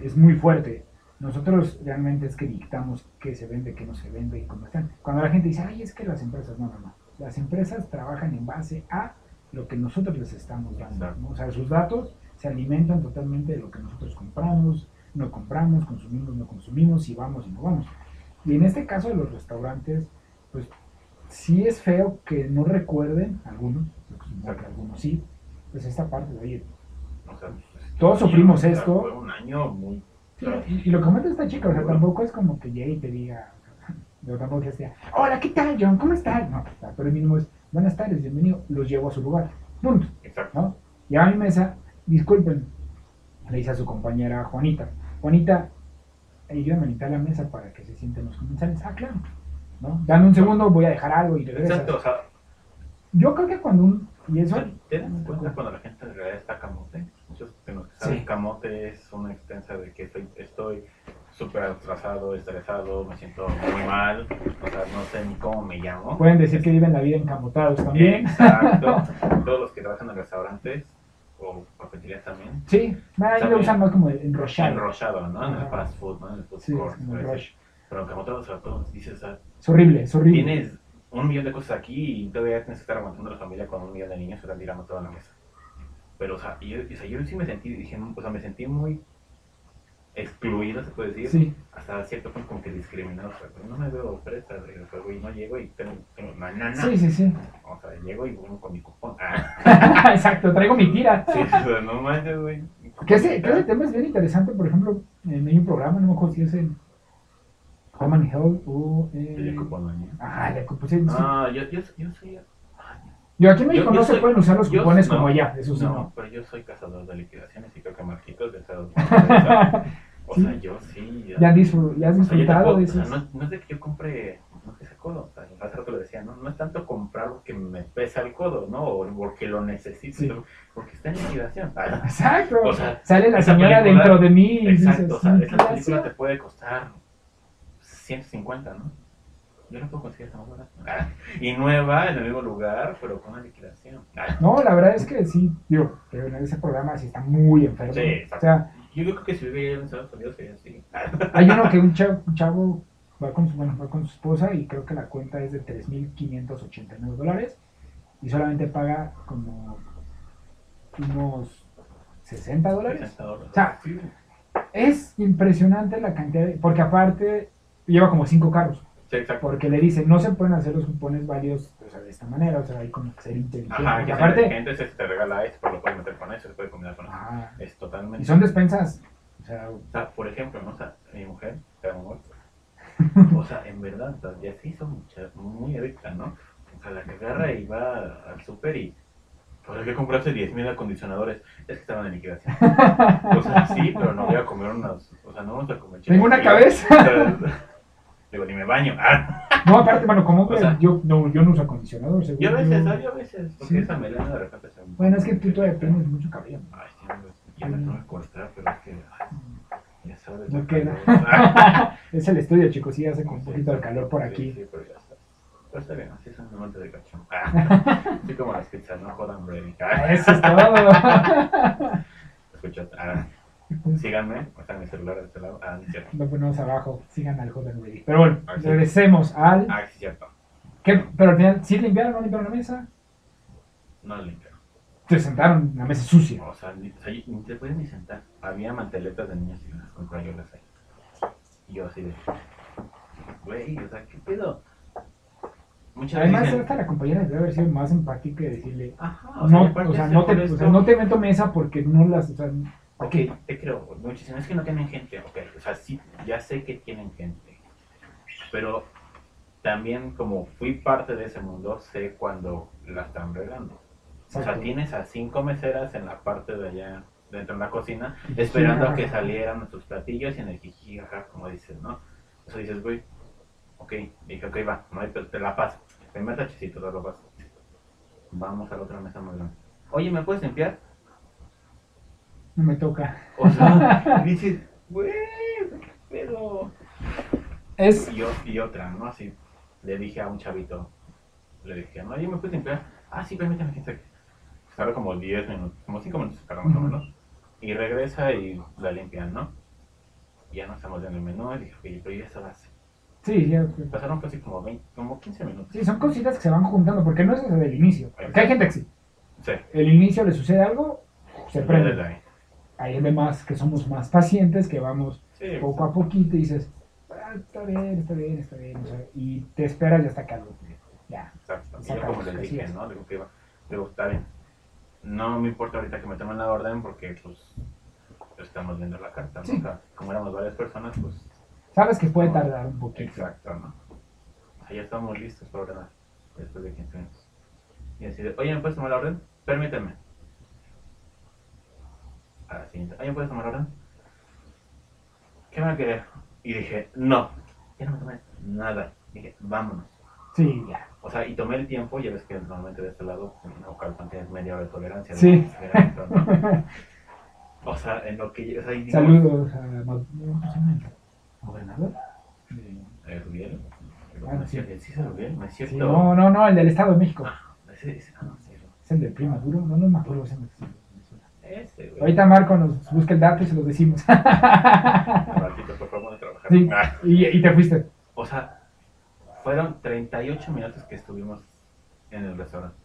es muy fuerte. Nosotros realmente es que dictamos qué se vende, qué no se vende y cómo están. Cuando la gente dice, ay, es que las empresas, no, no, no. Las empresas trabajan en base a lo que nosotros les estamos dando. O sea, sus datos se alimentan totalmente de lo que nosotros compramos, no compramos, consumimos, no consumimos, y vamos y no vamos. Y en este caso de los restaurantes, pues sí es feo que no recuerden, algunos, algunos sí, pues esta parte de, oye, O sea, Todos sufrimos esto. Fue un año muy. Sí, y, y lo que comenta esta chica, o sea, tampoco es como que llegue y te diga, yo tampoco que sea, hola, ¿qué tal, John? ¿Cómo estás? No, pero el mínimo es, buenas tardes, bienvenido, los llevo a su lugar, punto, Exacto. ¿no? Y a mi mesa, disculpen, le dice a su compañera Juanita, Juanita, ayúdame a limpiar la mesa para que se sienten los comensales, ah, claro, ¿no? Dame un segundo, voy a dejar algo y regresas. Exacto, o sea, Yo creo que cuando un, y eso, ¿te das cuenta cuando la gente en realidad está camote? Muchos de los que saben Sí. camote es una extensa de que estoy estoy súper atrasado, estresado, me siento muy mal, o sea, no sé ni cómo me llamo. pueden decir que viven la vida encamotados también. Exacto. Todos los que trabajan en restaurantes o cafeterías también. Sí, bueno, ahí lo usan más como enrollado. Enrollado, ¿no? En el fast food, ¿no? En el food Sí, court. pues. rush. Pero en camote, o sea, todos dices, o sea, Es horrible, es horrible. tienes un millón de cosas aquí y todavía tienes que estar aguantando a la familia con un millón de niños que están tirando toda la mesa. Pero, o sea, yo, o sea, yo sí me sentí, dije, o sea, me sentí muy excluido, se puede decir, Sí, hasta cierto punto como que discriminado, o sea, pues no me veo fresa de juego y no llego y tengo, tengo una nana. sí, sí, sí. O sea, llego y vengo con mi cupón. Ah, Exacto, traigo mi tira. sí, o sea, no manches, güey. Que ese, que ese tema es bien interesante, por ejemplo, en hay un programa, no me acuerdo si es en Home and Health o El en... cupón, ¿no? Ah, le pues, sí, sí. Ah, yo, yo, yo soy. Yo aquí en México yo- yo no se soy- pueden usar los yo- cupones no, como allá, eso sí no, no. pero yo soy cazador de liquidaciones y creo que Marquitos de Estados Unidos. O sea, Sí. yo sí. Ya, disfr- ya has O sea, yo disfrutado de o sea, no, no es de que yo compre, no que sea codo, o sea, hace rato lo decía, ¿no? No es tanto comprar porque me pesa el codo, ¿no? O porque lo necesito, Sí. porque está en liquidación. Ah, Exacto. O sea, Sale la señora película- dentro de mí y Exacto, dices, o sea, esa película te puede costar 150, ¿no? Yo no puedo conseguir barata. Ah, y nueva en el mismo lugar, pero con una liquidación. Ah, No, la verdad es que sí, digo, pero en ese programa sí está muy enfermo. Sí, exacto. o sea, Yo creo que si viviera en Estados Unidos sería así. Hay uno que un chavo, un chavo va, con su, bueno, va con su esposa y creo que la cuenta es de 3.589 dólares y solamente paga como unos 60 dólares. 60 dólares. O sea, Es impresionante la cantidad, de, porque aparte lleva como cinco carros, Sí, porque le dicen, no se pueden hacer los cupones válidos o sea, de esta manera, o sea, hay como que ser inteligente. Ajá, que aparte, aparte, se te regala esto, pero lo puedes meter con eso, se puede combinar con eso. ah, Es totalmente. y son despensas, o sea, O sea, por ejemplo, ¿no? O sea, mi mujer, O sea, en verdad, o sea, ya se hizo mucha, muy adicta, ¿no? O sea, la que agarra y va al súper y. ¿Para qué compraste 10.000 acondicionadores? Es que estaban en liquidación. O sea, sí, pero no voy a comer unos. O sea, no vamos a comer Tengo una cabeza. Digo, ni me baño. Ah, no, aparte, bueno, como O sea, yo, no, yo no uso acondicionador, seguro. yo a veces, yo-. Yo a veces. Porque Sí. esa melena de repente se. Bueno, es que tú todavía tienes mucho cabello. Ay, sí, ya me tengo que cortar, pero es que. ay, ya sabes. No queda. Ah. es el estudio, chicos, sí hace con un Sí, poquito de calor por sí, aquí. Sí, pero ya está. Pero está bien, así es un amante de cachón. Ah, así como las pizzas, no jodan. Ah, Eso es todo. escucha, ah, síganme, está mi celular de este lado. Ah, no cierto. Lo ponemos abajo, sigan al Joven Ready. Pero bueno, Ah, sí. regresemos al. Ah, sí, es cierto. ¿Qué? Pero al final, ¿sí limpiaron o no limpiaron la mesa? No limpio. Se sentaron en la mesa sucia. O sea, ni, o sea, ni te puedes ni sentar. Había manteletas de niños y las compré yo las ahí. Y yo así de. Güey, o sea, ¿qué pedo? Muchas Además, veces. hasta la compañera debe haber sido más empática y decirle. Ajá, o sea, y No, aparte o sea, se no te, o molestó. sea, no te meto mesa porque no las. O sea, Ok, te creo, muchísimo. Es que no tienen gente, ok. O sea, sí, ya sé que tienen gente. Pero también, como fui parte de ese mundo, sé cuando la están regando. O sea, tienes a cinco meseras en la parte de allá, dentro de la cocina, esperando a que salieran nuestros platillos y en el jiji, jaja, como dices, ¿no? O sea, dices, güey, ok, dije, ok, va, no hay, pe- te la paso. Primer tachecito, te lo paso. Vamos a la otra mesa más grande. Oye, ¿me puedes limpiar? No me toca. O sea, dices, güey, pedo. Es. Y, otra, ¿no? Así, le dije a un chavito, le dije, no, yo me puedo limpiar. Ah, sí, permítame, fíjate. Tarda como 10 minutos, como 5 minutos más o menos. Y regresa y la limpian, ¿no? Y ya no estamos viendo el menú. Y dije, oye, pero ya se las. Sí, ya. Pasaron casi como 20, como 15 minutos. Sí, son cositas que se van juntando, porque no es desde el inicio. Porque hay gente que sí. Sí, El inicio le sucede algo, se prende. Ahí. Hay demás que somos más pacientes, que vamos Sí, poco a poquito y dices, "Ah, está bien, está bien, está bien. o sea, y te esperas ya hasta que Ya. Exacto. Y yo como les dije. ¿no? Digo que digo, está bien. No me importa ahorita que me tomen la orden porque, pues, estamos viendo la carta, ¿no? Sí. O sea, como éramos varias personas, pues, Sabes que puede tardar un poquito. exacto, ¿no? Ya estamos listos para ordenar después de 15 minutos. Y así de, oye, ¿me puedes tomar la orden? Permíteme. A la siguiente, ¿me puedes tomar orden? ¿Qué van a querer? Y dije, no, ya no me tomé nada. Dije, vámonos. Sí, ya. O sea, y tomé el tiempo, ya ves que normalmente de este lado, en Naucalpan tienes media hora de tolerancia. de Sí. ¿no? O sea, en lo que... O sea, Saludos a gobernador. De- Eh, Rubiel. Ah, ¿No sí. ¿Sí es Rubiel? ¿No es cierto? Sí, no, no, no, el del Estado de México. Ah, ese, ese, ah, no, sí, Es el del Prima Duro. No, no me acuerdo. Ese no es el de Venezuela. ese, güey. Ahorita Marco nos busca el dato y se los decimos. Martito, por favor, de trabajar. Sí. Ah, y, y te fuiste. o sea, fueron 38 minutos que estuvimos en el restaurante.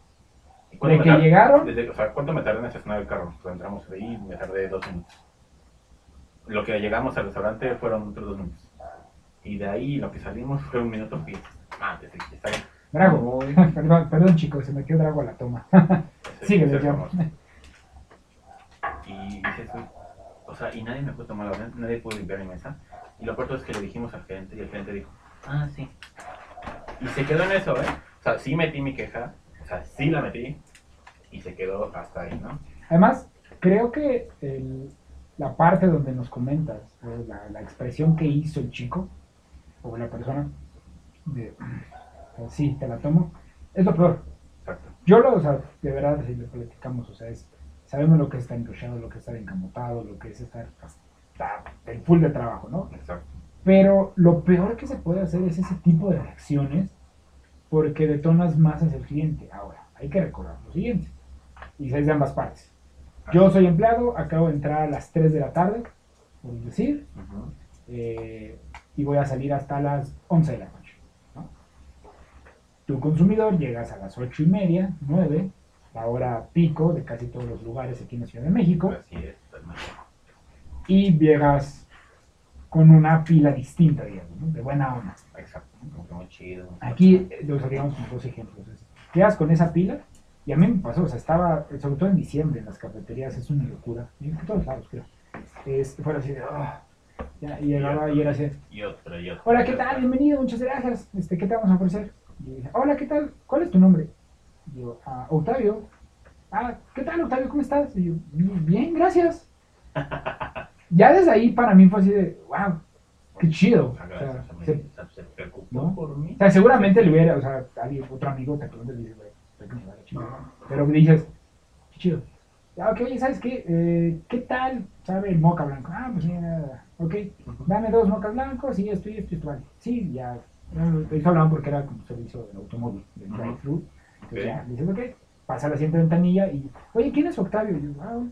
¿Y cuánto De me que llegaron. Desde, o sea, ¿cuánto me tardé en estacionar el carro? Pues entramos ahí y me tardé dos minutos. Lo que llegamos al restaurante fueron otros dos minutos. Y de ahí lo que salimos fue un minuto y ah, que está bien. Drago. Muy- perdón, perdón, chicos, se metió Drago a la toma. Síguele, famoso. Y dices, o sea, y nadie me pudo tomar la orden, nadie pudo limpiar mi mesa. Y lo peor es que le dijimos al gerente y el gerente dijo, ah, sí. Y se quedó en eso, ¿eh? O sea, sí metí mi queja, o sea, sí la metí y se quedó hasta ahí, ¿no? Además, creo que el- la parte donde nos comentas, eh, la, la expresión que hizo el chico o la persona, de "Ah, sí, te la tomo, es lo peor. Exacto. Yo lo, o sea, de verdad, si lo platicamos, o sea, es, sabemos lo que es estar lo que es estar encamotado, lo que es estar el full de trabajo, ¿no? Exacto. Pero lo peor que se puede hacer es ese tipo de reacciones porque detonas más hacia el cliente. Ahora, hay que recordar lo siguiente, y es de ambas partes. Yo soy empleado, acabo de entrar a las 3 de la tarde, por decir, eh, y voy a salir hasta las 11 de la noche. ¿no? Tu consumidor llegas a las 8 y media, 9, la hora pico de casi todos los lugares aquí en la Ciudad de México, Así es. y llegas con una pila distinta, digamos, ¿no? de buena onda. Exacto. Muy chido. Aquí eh, lo usaríamos con dos ejemplos. Llegas con esa pila, y a mí me pasó, o sea, estaba, sobre todo en diciembre, en las cafeterías, es una locura, y en todos lados, creo. Es, fuera así de, "Ah", ya, y llegaba y era así, Y otra, y otra. Hola, y ¿qué tal? Bienvenido, muchas gracias. Este, ¿Qué te vamos a ofrecer? Y dije, Hola, ¿qué tal? ¿Cuál es tu nombre? Y yo, "Ah, Octavio. Ah, ¿qué tal, Octavio? ¿Cómo estás? Y yo, "Bien, gracias. ya desde ahí para mí fue así de, wow, qué chido. O sea, se- preocupó ¿no? por mí. o sea, seguramente le hubiera, o sea, alguien, otro amigo te pregunta y le dice, güey, que me va la chingada". Pero dices, qué chido. Ah, ok, ¿sabes qué? Eh, ¿Qué tal sabe el moca blanco? Ah, pues mira, ok, dame dos mocas blancos y esto y esto y esto. Sí, ya. Ellos hablaban porque era como servicio del automóvil, del Ujú. drive-thru. Ok. ya, dices, ok, pasa la siguiente ventanilla y, oye, ¿quién es Octavio? Y yo, bueno.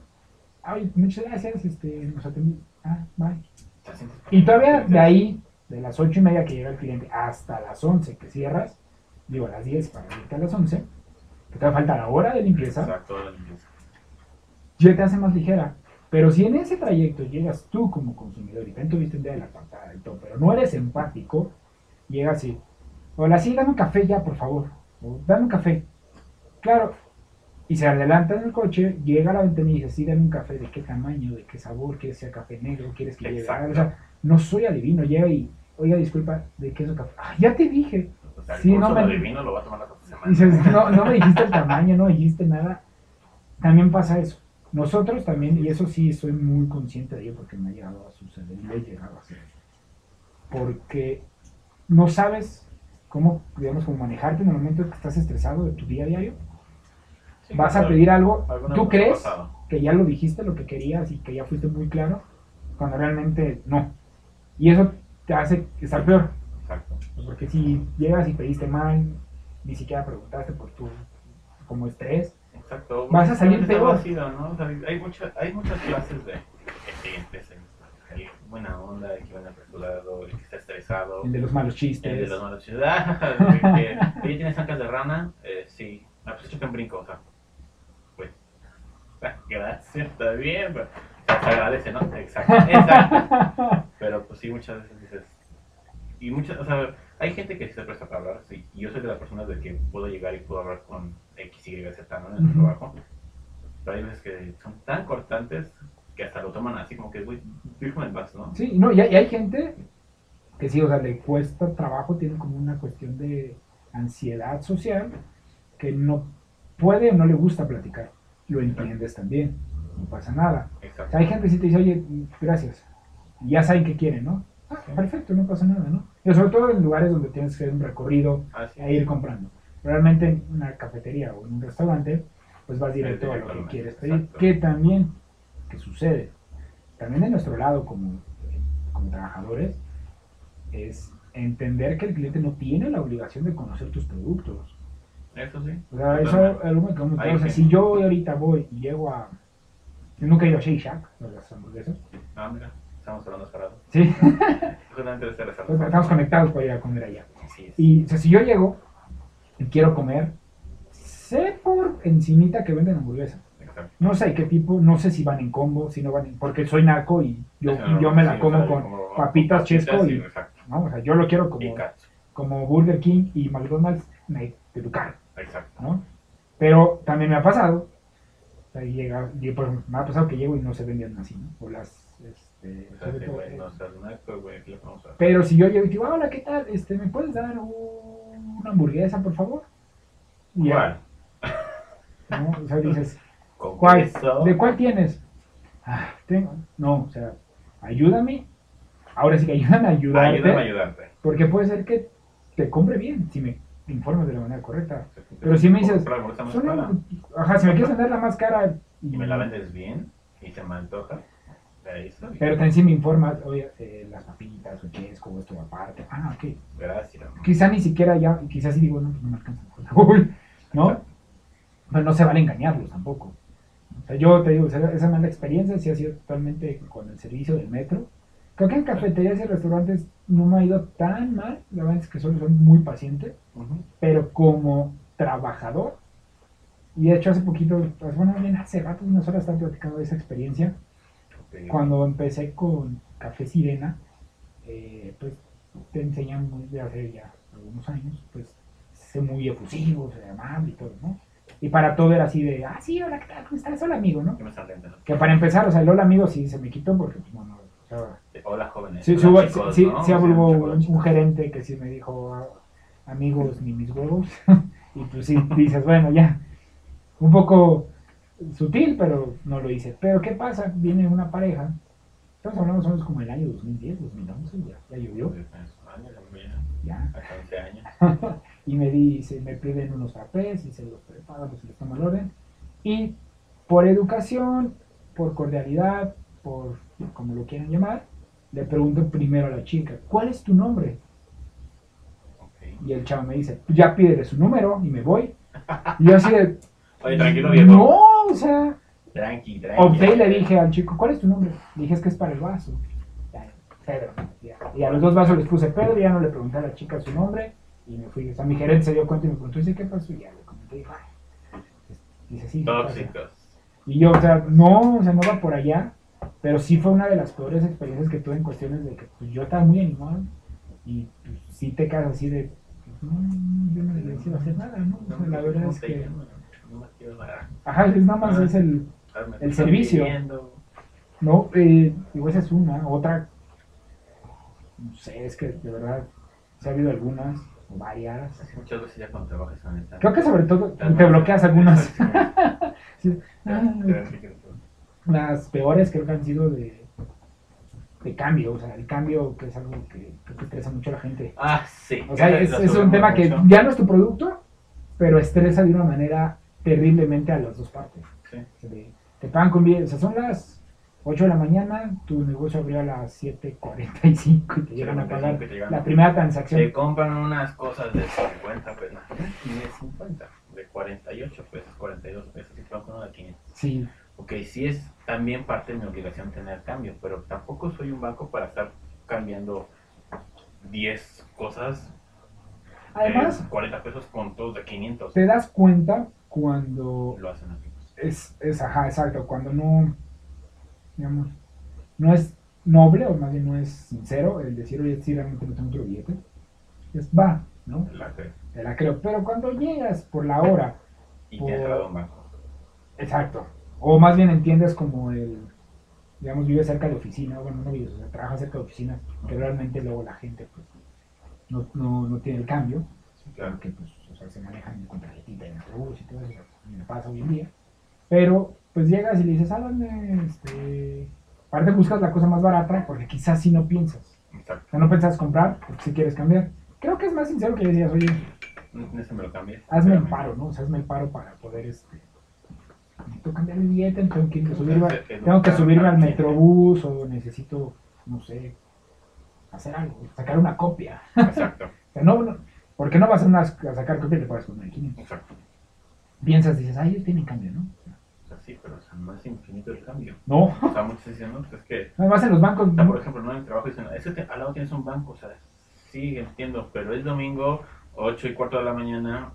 Ah, oye, muchas gracias, este, nos atendí. Ah, bye. Te Y todavía de ahí, de las ocho y media que llega el cliente hasta las 11 que cierras, digo a las 10 para irte a las 11, que te va a faltar la hora de limpieza, Exacto, la limpieza. ya te hace más ligera. Pero si en ese trayecto llegas tú como consumidor y tanto viste un día de la pantalla y todo, pero no eres empático, llegas y, hola, sí, dame un café ya, por favor. O, dame un café. Claro. Y se adelanta en el coche, llega a la ventanilla y dice, sí, dame un café, ¿de qué tamaño, de qué sabor, quieres que sea café negro, quieres que? Exacto. O sea, no soy adivino, llega y, oiga, disculpa, ¿de qué es el café? "Ah, ya te dije. O sea, el Sí, curso no me- adivino lo va a tomar la semana. Dices, no, no me dijiste el tamaño, no me dijiste nada. También pasa eso. Nosotros también, y eso sí soy muy consciente de ello porque me ha llegado a suceder le he llegado a hacer. Porque no sabes cómo, digamos, cómo manejarte en el momento que estás estresado de tu día a diario. Sí, Vas a pedir algo, tú crees pasado. que ya lo dijiste, lo que querías y que ya fuiste muy claro, cuando realmente no. Y eso te hace estar peor. Exacto. Porque si llegas y pediste mal, ni siquiera preguntaste por tu como estrés, Exacto. Vas a salir peor. vacío, ¿no? O sea, hay, mucha- hay muchas clases de clientes, buena onda, el que viene apresurado, el que está estresado, el de los malos el de chistes. los malos chistes. Ah, que, Oye, ¿tienes ancas de rana? Eh, sí. Ah, pues échate un brinco, o sea. Pues. Gracias, está bien. Pero, se agradece, ¿no? Exacto. Exacto. Pero pues sí, muchas veces dices. Y muchas, o sea, hay gente que sí se presta para hablar, sí. Y yo soy de las personas de que puedo llegar y puedo hablar con X, Y, Z, ¿no? En el trabajo. Pero hay veces que son tan cortantes que hasta lo toman así como que, güey, en paz, ¿no? Sí, no, y hay, y hay gente que sí, o sea, le cuesta trabajo, tiene como una cuestión de ansiedad social que no puede o no le gusta platicar. Lo entiendes también, no pasa nada. O Exacto. sea, hay gente que sí te dice, oye, gracias. Y ya saben qué quieren, ¿no? Ah, Sí. perfecto, no pasa nada, ¿no? Y sobre todo en lugares donde tienes que hacer un recorrido Así a ir comprando. Realmente en una cafetería o en un restaurante, pues vas directo a lo que quieres pedir. exacto. Que también, que sucede, también de nuestro lado como, como trabajadores, es entender que el cliente no tiene la obligación de conocer tus productos. Eso sí. O sea, eso es algo que o sea, si yo ahorita voy y llego a... Yo nunca he ido a Shake Shack, de las hamburguesas. Ah, mira, estamos hablando separados. Sí, pues estamos conectados para ir a comer allá. Así es. Y o sea, si yo llego y quiero comer, sé por encimita que venden hamburguesas. No sé qué tipo, no sé si van en combo, si no van en... Porque soy naco y yo, no, yo me la sí, como con como papitas chesco y... ¿no? O sea, yo lo quiero como, como Burger King y McDonald's me educaron, Exacto. ¿no? Pero también me ha pasado, o sea, llega, pues, me ha pasado que llego y no se vendían así, ¿no? O las, este, O. Pero si yo llego y digo, hola, ¿qué tal? Este, ¿Me puedes dar un- una hamburguesa, por favor? Y ya, ¿Cuál? ¿no? O sea, dices, ¿Con ¿cuál? queso? ¿De cuál tienes? Ah, tengo. No, o sea, ayúdame. Ahora sí que ayúdame a ayudarte. Ayúdame a ayudarte. Porque puede ser que te compre bien si me informas de la manera correcta. Pero si me dices, ajá, si me quieres vender la más cara y me la vendes bien y se me antoja. Pero también si me informas, oye, eh, las papitas o chesco o esto aparte. Ah, ok. Gracias. Quizá ni siquiera ya, quizás sí digo, no, pues no me alcanza. ¿No? Pero no se vale engañarlos tampoco. Sea, yo te digo, esa, mala experiencia sí ha sido totalmente con el servicio del metro. Creo que en cafeterías y restaurantes no me ha ido tan mal. La verdad es que solo son muy pacientes. Ujú. Pero como trabajador, y de hecho hace poquito, pues, bueno, bien hace rato, unas horas estaba platicando de esa experiencia. Cuando empecé con Café Sirena, eh, pues te enseñan muy de hace ya algunos años, pues ser muy efusivo, ser amable y todo, ¿no? Y para todo era así de, ah, sí, hola, ¿qué tal? ¿Cómo estás? Hola, amigo, ¿no? ¿Qué me? Que para empezar, o sea, el hola, amigo sí se me quitó porque, pues, bueno, o sea, Hola, jóvenes. sí, Hola, sí, chicos, sí, ¿no? sí hubo un, gerente que sí me dijo, "Ah, amigos ni mis huevos, y pues sí, dices, bueno, ya, un poco sutil, pero no lo hice. Pero ¿qué pasa? Viene una pareja, estamos hablando menos como el año 2010, 2011, ya, ya llovió, mira, ya, Hasta 11 años. y me dice, me piden unos frappés y se los preparo, se los tomo el orden, y por educación, por cordialidad, por como lo quieran llamar, le pregunto primero a la chica, ¿cuál es tu nombre? Ok. Y el chavo me dice, ya pídele su número y me voy. Y yo así de, Oye, tranquilo, viejo. no, o sea, Tranqui, tranqui. opté y le dije al chico, ¿cuál es tu nombre? Le dije, es que es para el vaso. Pedro. ya. Y a los dos vasos les puse Pedro, y ya no le pregunté a la chica su nombre y me fui. O sea, mi gerente se dio cuenta y me preguntó, dice, ¿qué pasó? Y ya le comenté, dijo, "Ay". Dice, sí, ¿qué pasa?". Tóxicos. Y yo, o sea, no, o sea, no va por allá, pero sí fue una de las peores experiencias que tuve en cuestiones de que pues, yo estaba muy animado y pues, sí te quedas así de, pues, no, yo no les iba a hacer nada, ¿no? O sea, la verdad es que, No me quiero dar. ajá, es nada más es el, Me El servicio. no, eh, digo, esa es una, otra, no sé, es que de verdad, se ha habido algunas, varias. Muchas veces ya cuando trabajas en esta. Creo que sobre todo te bloqueas algunas. Sí. Las peores creo que han sido de, de cambio, o sea, el cambio que es algo que creo que estresa mucho a la gente. Ah, sí. O sea, es, es un tema que ya no es tu producto, pero estresa de una manera terriblemente a las dos partes. Sí. O sea, de- te pagan con bien, o sea, son las 8 de la mañana, tu negocio abrió a las 7.45 y te llegan a 7:45 pagar te llegan. la primera transacción. Se compran unas cosas de 50 pesos, ni de 50, de 48 pesos, 42 pesos, y compran uno de 500. Sí, Ok, sí es también parte de mi obligación tener cambio, pero tampoco soy un banco para estar cambiando 10 cosas además de 40 pesos con todos de 500. te das cuenta cuando Lo hacen así. es, es, ajá, exacto, cuando no, digamos, no es noble o más bien no es sincero el decir, oye, sí, realmente no tengo otro billete. Es va, ¿no? La Te la creo. Pero cuando llegas por la hora, Y Por- te dado un banco. exacto, o más bien entiendes como el, digamos, vives cerca de oficina, bueno, no vives, o sea, trabajas cerca de oficinas, que realmente luego la gente, pues, no, no, no tiene el cambio, Claro. porque, pues, o sea, se manejan con tarjetita de Metrobús y todo eso, me pasa hoy en día. Pero, pues llegas y le dices, háblame, este... Aparte buscas la cosa más barata, porque quizás si no piensas. Exacto. O sea, no piensas comprar, porque si quieres cambiar. Creo que es más sincero que decías, oye, En ese me lo cambié. hazme el paro, ¿no? O sea, hazme el paro para poder, este... Necesito cambiar el billete, tengo que, subirme, tengo que al metrobús o necesito, no sé, hacer algo, sacar una copia. Exacto. O sea, no, no, ¿por qué no vas a, una- a sacar copia y te pagas con 500? Exacto. Piensas, dices, ah, ellos tienen cambio, ¿no? Sí, pero o sea, no es infinito el cambio. No, O sea, muchos dicen, no, pues es que además en los bancos, O sea, por ejemplo, ¿no? en el trabajo dicen, es que te- al lado tienes un banco, o sea, sí, entiendo, pero es domingo, 8 y cuarto de la mañana,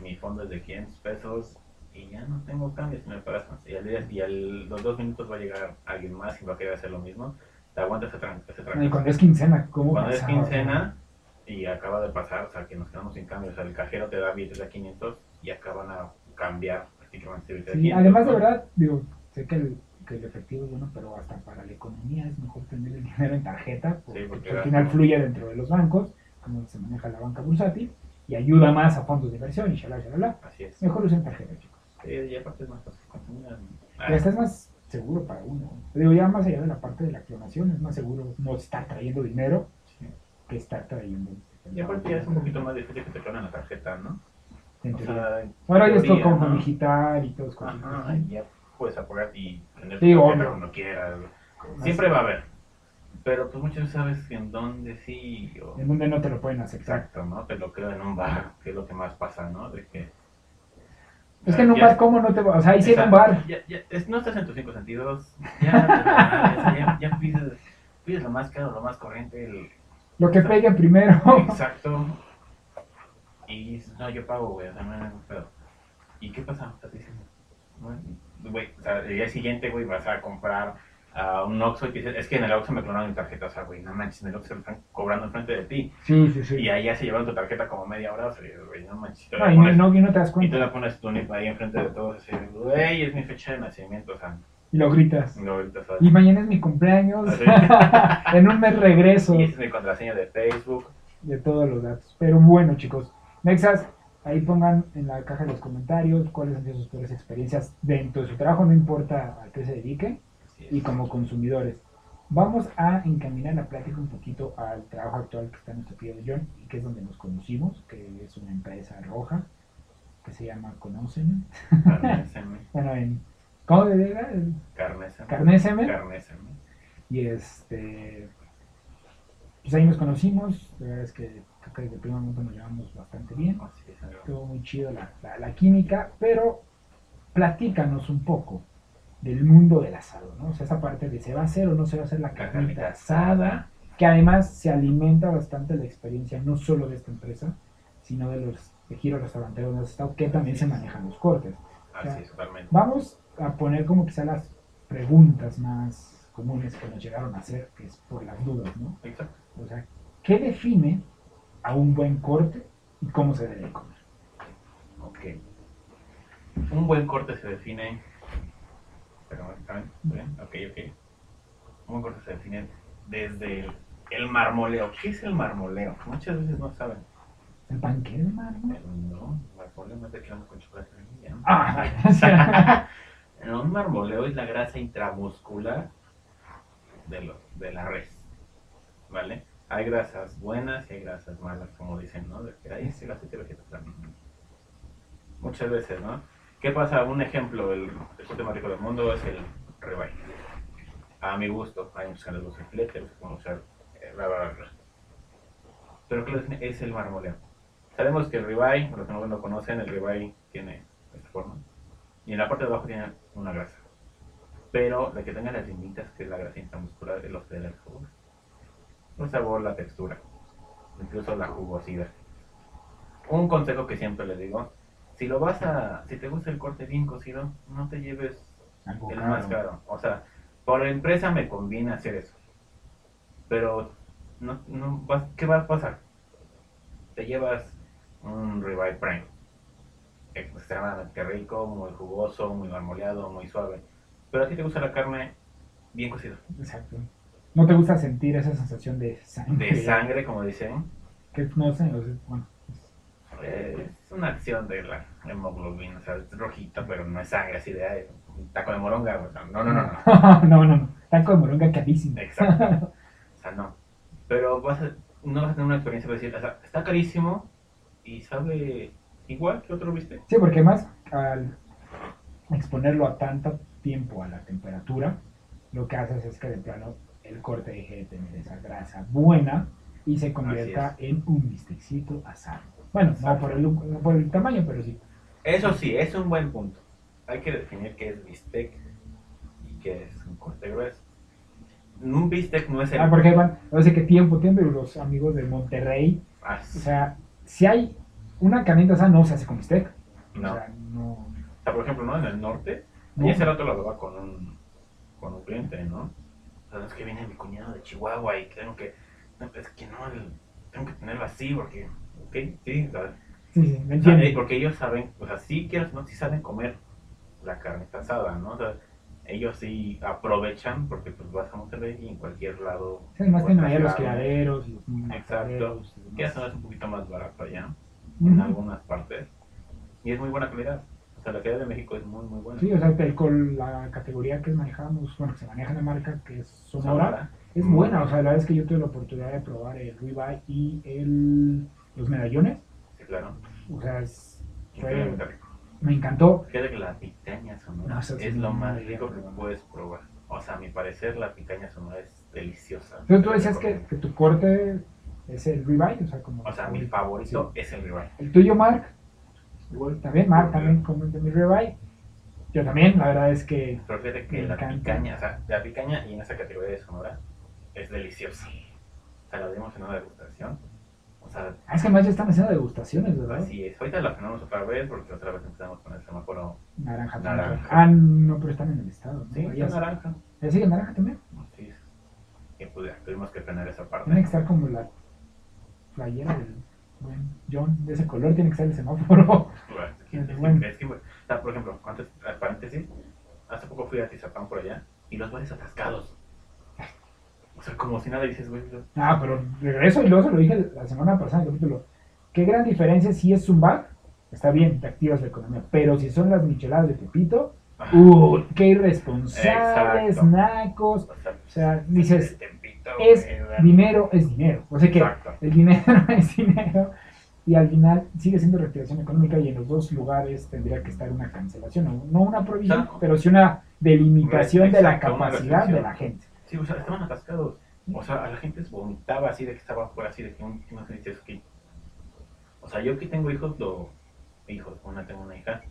mi fondo es de 500 pesos y ya no tengo cambios, me pagas más. Y, al día- y a los dos minutos va a llegar alguien más y va a querer hacer lo mismo, te aguanta ese tran- ese y trancazo. cuando es quincena, ¿cómo Cuando es quincena y acaba de pasar, o sea, que nos quedamos sin cambio, o sea, el cajero te da billetes de 500 y acaban a cambiar prácticamente Sí, 500. además de verdad, digo, sé que el, que el efectivo es bueno, pero hasta para la economía es mejor tener el dinero en tarjeta, porque, Sí, porque al final fluye dentro de los bancos, como se maneja la banca bursátil, y ayuda más a fondos de inversión y shalala, shalala. Así es. Mejor usen tarjeta, chicos. Sí, y aparte es más fácil consumir. Y hasta es más seguro para uno. Digo, ya más allá de la parte de la clonación, es más seguro no estar trayendo dinero Sí. que estar trayendo. Y aparte ya es un poquito más difícil que te clonen la tarjeta, ¿no? O sea, Ahora ya es todo como ¿no? digital y todo es Ajá, y ya puedes apagar y tener Sí, cuando quieras. Siempre va a haber. Pero pues muchas veces sabes en dónde sí o... En donde no te lo pueden aceptar. Exacto, ¿no? Te lo creo en un bar, que es lo que más pasa, ¿no? De que... Es que en un Ya- bar, ¿cómo no te va? O sea, ahí sí en un bar. Ya, ya, es- no estás en tus cinco sentidos. Ya, pides, pides lo más caro, lo más corriente, el, Lo que pegue primero. Exacto. Y dices, no, yo pago, güey, o sea, no ningún pedo. ¿Y qué pasa? O sea, te dicen, bueno, güey, o sea, el día siguiente, güey, vas a comprar a un Oxxo y te dicen, es que en el Oxxo me clonaron mi tarjeta, o sea, güey, no manches, en el Oxxo lo están cobrando enfrente de ti. Sí, sí, sí. Y ahí ya se llevaron tu tarjeta como media hora, o sea, güey, no manches. te la No, y no, pones- no, y no te das y tú cuenta. la pones NIP ahí enfrente de todos, así, güey, es mi fecha de nacimiento, o sea, Y lo gritas. ahorita, ¿sabes? Y mañana es mi cumpleaños. En un mes regreso. Y esa es mi contraseña de Facebook. de todos los datos. Pero bueno, chicos, Nexas, ahí pongan en la caja de los comentarios cuáles han sido sus peores experiencias dentro de su trabajo, no importa a qué se dedique, y como consumidores. Vamos a encaminar la plática un poquito al trabajo actual que está en nuestro de John, y que es donde nos conocimos, que es una empresa roja, que se llama. Carnéseme, Bueno, en... ¿Cómo se diga? Carnéseme. Carnéseme. Y este. Pues ahí nos conocimos. La verdad es que que desde el primer momento nos llevamos bastante bien. Estuvo muy chido la, la- la química, pero platícanos un poco del mundo del asado, ¿no? O sea, esa parte de se va a hacer o no se va a hacer la carnita asada, que además se alimenta bastante la experiencia no solo de esta empresa, sino de los de giro restauranteros donde has estado, que también se manejan los cortes. Así es, totalmente. Vamos a poner como quizá las preguntas más comunes que nos llegaron a hacer, que es por las dudas, ¿no? Exacto. O sea, ¿qué define a un buen corte y cómo se debe comer? Ok. Un buen corte se define. Pero, ¿saben? ¿Bien? Ok, ok. Un buen corte se define desde el, el marmoleo. ¿Qué es el marmoleo? Muchas veces no saben. ¿El panque de mármol? No, marmoleo no es de con chocolate vainilla. Ah, No, un marmoleo es la grasa intramuscular de, los, de la res. ¿Vale? Hay grasas buenas y hay grasas malas, como dicen, ¿no? De que hay ese aceite vegetal. Muchas veces, ¿no? ¿Qué pasa? Un ejemplo, el, corte más rico del mundo es el ribeye. a mi gusto. Hay muchos que les el filete, otros que usar eh, bla, bla, bla. Pero ¿qué? Es el marmoleo. Sabemos que el ribeye, los que no lo conocen, el ribeye tiene esta forma. Y en la parte de abajo tiene una grasa. Pero la que tenga las limitas, que es la grasita muscular, es lo que le da el sabor. Sabor, la textura, incluso la jugosidad. Un consejo que siempre les digo, si lo vas a, si te gusta el corte bien cocido, no te lleves Algo el caro. más caro. O sea, por la empresa me conviene hacer eso. Pero, no, no, vas- ¿qué va a pasar? Te llevas un ribeye prime. Extremadamente rico, muy jugoso, muy marmoleado, muy suave. Pero a ti te gusta la carne bien cocida. Exacto. ¿No te gusta sentir esa sensación de sangre? De sangre, como dicen. Que no sé, bueno. Eh, Es una acción de la hemoglobina, o sea, es rojita, pero no es sangre así de ay, taco de moronga. no, no, no, no. no, no, no. Taco de moronga carísimo. Exacto. O sea, no. Pero vas a, no vas a tener una experiencia para decir, o sea, está carísimo y sabe igual que otro viste. Sí, porque más al exponerlo a tanto tiempo a la temperatura, lo que haces es que de plano el corte deje de tener esa grasa buena y se convierta en un bistecito asado. Bueno, no por, el, no por el tamaño, pero sí. Eso sí, es un buen punto. Hay que definir qué es bistec y qué es un corte grueso. Un bistec no es el... Ah, porque van, no sé qué tiempo, tiempo, los amigos de Monterrey, Ah, o sea, si hay una carnita asada, no se hace con bistec. no. O sea, no. O sea, por ejemplo, ¿no? En el norte, no. y ese rato lo hablaba con un, con un cliente, ¿no? O sea, es que viene mi cuñado de Chihuahua y tengo que, no, es que no, tengo que tenerlo así porque, ok, sí, me entiendo. porque ellos saben, o sea, sí quieres, no, sí saben comer la carne asada, ¿no? O sea, ellos sí aprovechan porque pues vas a Monterrey y en cualquier lado. Sí, además tienen allá encuentras los criaderos Exacto. Que eso es un poquito más barato allá, en algunas partes. Y es muy buena calidad. O sea, la calidad de México es muy, muy buena. Sí, o sea, que con la categoría que manejamos, bueno, que se maneja en la marca, que es Sonora, Sonora. es Muy buena. O sea, la verdad es que yo tuve la oportunidad de probar el ribeye y el, los medallones. Sí, claro. O sea, es- rico. me encantó. Fíjate que la picaña sonora No, sí es lo más rico que puedes probar. O sea, a mi parecer, la picaña sonora es deliciosa. Entonces tú decías que, que tu corte es el ribeye, o sea, como... O sea, mi favorito es el ribeye. El tuyo, Mark, Igual. también, Mark también come de mi ribeye. Yo también, la verdad es que... Pero fíjate que la encanta. picaña, o sea, la picaña y en esa categoría de sonora es deliciosa. O sea, la dimos en una degustación. O sea, Ah, es que además ya están haciendo degustaciones, ¿verdad? así es. Ahorita la frenamos otra vez porque otra vez empezamos con el semáforo. Naranja. Naranja. Ah, no, pero están en el estado. ¿no? Sí, está naranja. ¿Ya sigue naranja también? Es. Y pues ya, tuvimos que frenar esa parte. Tiene que estar como la playera del buen John, de ese color, tiene que estar el semáforo. Bueno, es que- es que- Bueno. es que, o sea, por ejemplo, antes, paréntesis, hace poco fui a Tizapán por allá y los bares atascados. O sea, como si nada dices, güey. Ah, pero regreso y luego se lo dije la semana pasada en el capítulo. Qué gran diferencia si es Zumba, está bien, te activas la economía, pero si son las micheladas de Pepito, Ah, ¡uh! ¡Qué irresponsables, Exacto. nacos! o sea, O sea, dices, es güey, dinero es dinero. O sea que Exacto. el dinero es dinero y al final sigue siendo reactivación económica y en los dos lugares tendría que estar una cancelación, no- no una prohibición, Exacto. pero sí una delimitación de la capacidad de la gente. Sí, o sea, estaban atascados. O sea, a la gente se vomitaba así de que estaba fuera, así de que un- no sé, dices, ok. O sea, yo que tengo hijos, lo. Hijos, una tengo una hija.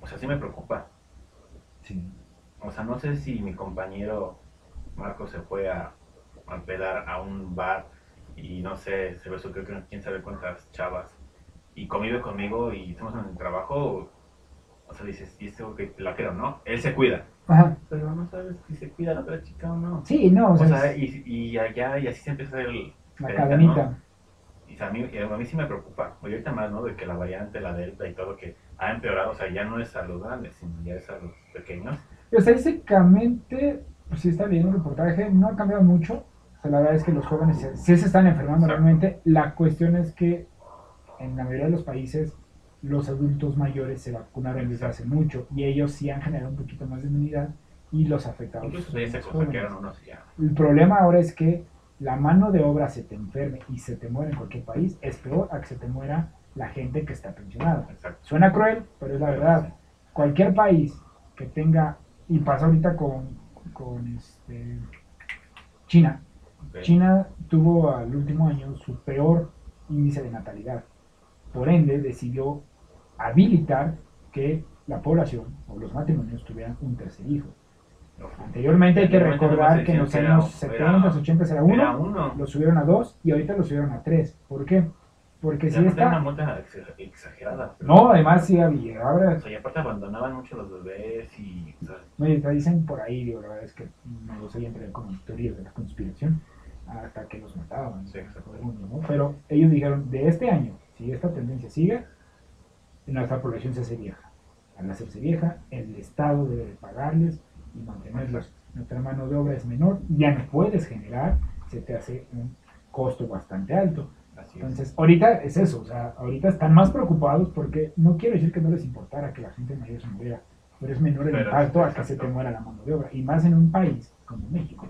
O sea, sí me preocupa. O sea, no sé si mi compañero Marco se fue a, a pedar a un bar y no sé, se besó creo que quién sabe cuántas chavas y convive conmigo y estamos en el trabajo. O sea, dices, y este que la quiero, ¿no? Él se cuida. Ajá. Pero no sabes si se cuida la otra chica o no. Sí, no, o O sea, es y, y allá, y así se empieza el... la cadenita. Y o sea, a, mí, a mí sí me preocupa. Ahorita más, ¿no? De que la variante, la delta y todo, que ha empeorado. O sea, ya no es a los grandes, sino ya es a los pequeños. Y, O sea, pues sí está leyendo un reportaje, no ha cambiado mucho. O sea, la verdad es que los jóvenes se- sí se están enfermando realmente. La cuestión es que en la mayoría de los países los adultos mayores se vacunaron desde hace mucho y ellos sí han generado un poquito más de inmunidad y los afectados. Se unos ya. El problema ahora es que la mano de obra se te enferme y se te muere en cualquier país, es peor a que se te muera la gente que está pensionada. Exacto. Suena cruel, pero es la verdad. Cualquier país que tenga, y pasa ahorita con, con este, China. China tuvo al último año su peor índice de natalidad. Por ende, decidió habilitar que la población o los matrimonios tuvieran un tercer hijo. Anteriormente hay que recordar que en los años era- 70, 80 era uno, Era uno. lo subieron a dos y ahorita lo subieron a tres. ¿Por qué? Porque si no era una está... multa ex- exagerada. pero- No, además sí había. Ahora O sea, y aparte abandonaban mucho los bebés y. Oye, te dicen por ahí, digo, la verdad es que no lo sé, entre como teorías de la conspiración, hasta que los mataban, Sí, ¿no? Pero ellos dijeron, de este año, si esta tendencia sigue, nuestra población se hace vieja. Al hacerse vieja, el Estado debe de pagarles y mantenerlos. Nuestra mano de obra es menor, ya no puedes generar, se te hace un costo bastante alto. Entonces, ahorita es eso, o sea, ahorita están más preocupados porque no quiero decir que no les importara que la gente mayor se muriera, pero es menor el Pero, impacto a que se te muera la mano de obra, y más en un país como México.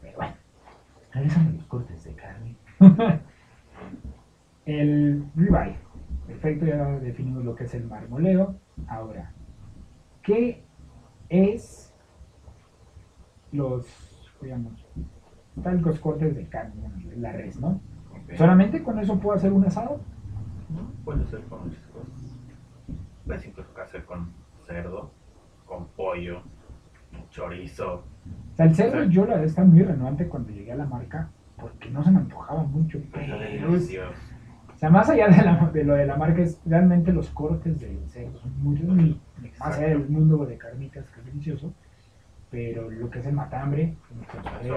Pero bueno, regresando los cortes de carne. el ribeye, perfecto, ya definimos lo que es el marmoleo. Ahora, ¿qué es los, digamos, tal los cortes de carne, la res, ¿no? ¿Solamente con eso puedo hacer un asado? ¿no? Puede ser con muchas cosas. Puedes incluso hacer con cerdo, con pollo, chorizo. O sea, el cerdo yo la verdad estaba muy renuente cuando llegué a la marca porque no se me antojaba mucho. Pero es- delicioso. o sea, más allá de, la- de lo de la marca, es realmente los cortes del cerdo son muy muy- Más allá del mundo de carnitas, que es delicioso. Pero lo que es el matambre, el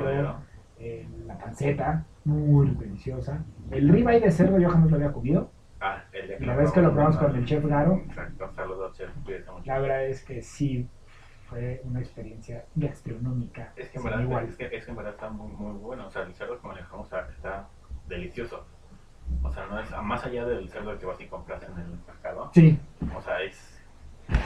eh, la panceta, muy deliciosa. El ribeye de cerdo yo jamás lo había comido. Ah, el de La vez que lo probamos con el chef Garo, Exacto, saludos, chef. La verdad es que sí fue una experiencia gastronómica. Es que en verdad, igual. es que, es que en verdad está muy, muy bueno. O sea, el cerdo que manejamos a- está delicioso. O sea, no es más allá del cerdo que vas y compras en el mercado. Sí, O sea, es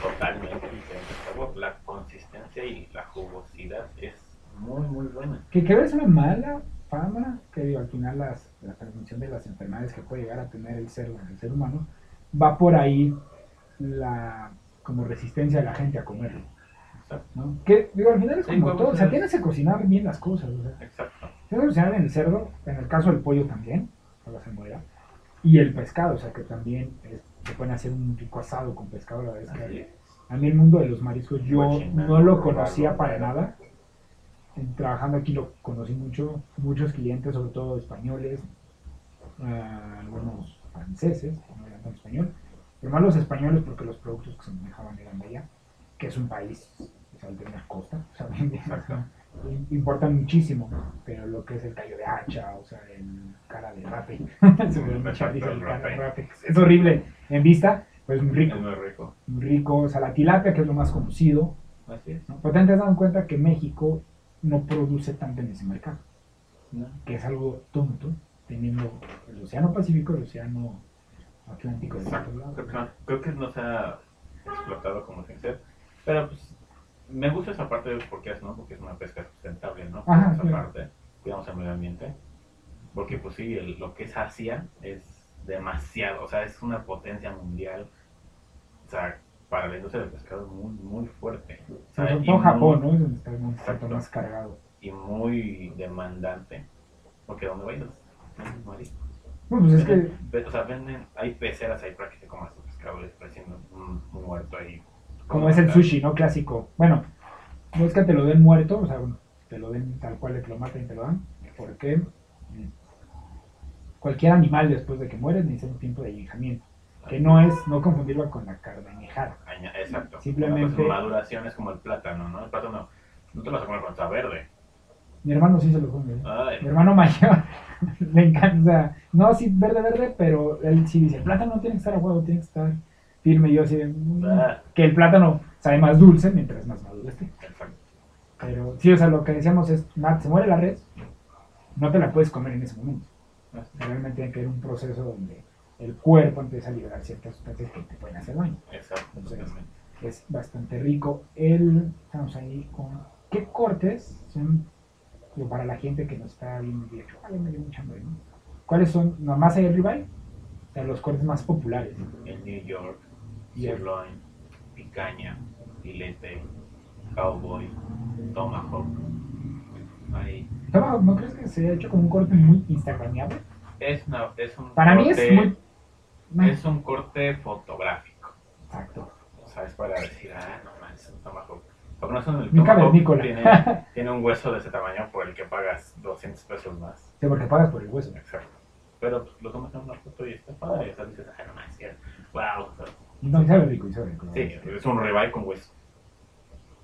totalmente diferente sabor. La consistencia y la jugosidad es muy, muy buena. que creo es una mala fama, que digo, al final las, la transmisión de las enfermedades que puede llegar a tener el en el ser humano, va por ahí la como resistencia de la gente a comerlo. Que digo, al final es como todo, o sea, tienes que cocinar bien las cosas. O sea, Exacto. tienes que cocinar en el cerdo, en el caso del pollo también, para se muera, y el pescado, o sea, que también es- se pueden hacer un rico asado con pescado, la verdad es que a mí el mundo de los mariscos yo no lo conocía para nada. Trabajando aquí lo conocí mucho, muchos clientes, sobre todo españoles, ah, algunos franceses, no hablan tanto español, pero más los españoles porque los productos que se manejaban eran de allá, que es un país, de una costa, o sea, importan muchísimo, pero lo que es el callo de hacha, o sea, el cara de rape, es horrible en vista, pero es muy rico Es muy rico. muy rico, o sea, la tilapia, que es lo más conocido. Así es. ¿no? Pero te has dado cuenta que México no produce tanto en ese mercado, ¿no? que es algo tonto, teniendo el Océano Pacífico el Océano Atlántico de otro lado. Creo que, no, creo que no se ha explotado como que ser. Pero pues me gusta esa parte porque es, ¿no? Porque es una pesca sustentable, ¿no? Ajá, esa claro. parte. Cuidamos el medio ambiente. Porque pues sí, el- lo que es Asia es demasiado, o sea, es una potencia mundial. O sea, para la industria del pescado es muy, muy fuerte. O sea, Sobre muy- Japón, ¿no? Es donde está un Exacto. poquito más cargado. Y muy demandante. Porque donde vayas, marisco. Bueno, pues es que ve- o sea, venden, hay peceras ahí para que te comas tu pescado pareciendo un, un muerto ahí. como es el sushi, ¿no? Clásico. Bueno, no es que te lo den muerto, o sea, bueno, te lo den tal cual, te lo maten y te lo dan, porque cualquier animal después de que muere necesita un tiempo de añejamiento, que no es, no confundirlo con la. Aña- Exacto. Simplemente- cosa, maduración es como el plátano, ¿no? El plátano no te lo vas a comer cuando está verde. Mi hermano sí se lo come. ¿eh? Mi hermano mayor le encanta, no, sí, verde, verde, pero él sí dice, el plátano no tiene que estar a huevo, tiene que estar firme. Y yo así, de, "Mm", Ah. que el plátano sabe más dulce mientras más maduro esté. exacto. Pero sí, o sea, lo que decíamos es, se muere la res, no te la puedes comer en ese momento. Realmente tiene que haber un proceso donde el cuerpo empieza a liberar ciertas sustancias que te pueden hacer daño. Exacto, Entonces. Es bastante rico. El, estamos ahí con, ¿qué cortes son, digo, para la gente que nos está y dice, ay, me dio mucha hambre, ¿no? ¿Cuáles son, no, más allá del ribeye? O sea, los cortes más populares. En New York, sirloin, picaña, filete, cowboy, tomahawk. Ahí. Tomahawk, ¿no crees que se ha hecho como un corte muy instagramiable? Es, una, es un Para mí corte, es muy... es un corte fotográfico. Exacto. O sea, es para decir, ah, no manches, un tomahawk. Porque no es un el cavernícola. tiene, tiene un hueso de ese tamaño por el que pagas 200 pesos más. Sí, porque pagas por el hueso. Exacto. Pero pues, lo tomas en una foto y está padre. O sea, dices, ah, no manches, wow. Y no, y sabe rico, y sabe rico. Sí, es un ribeye con hueso.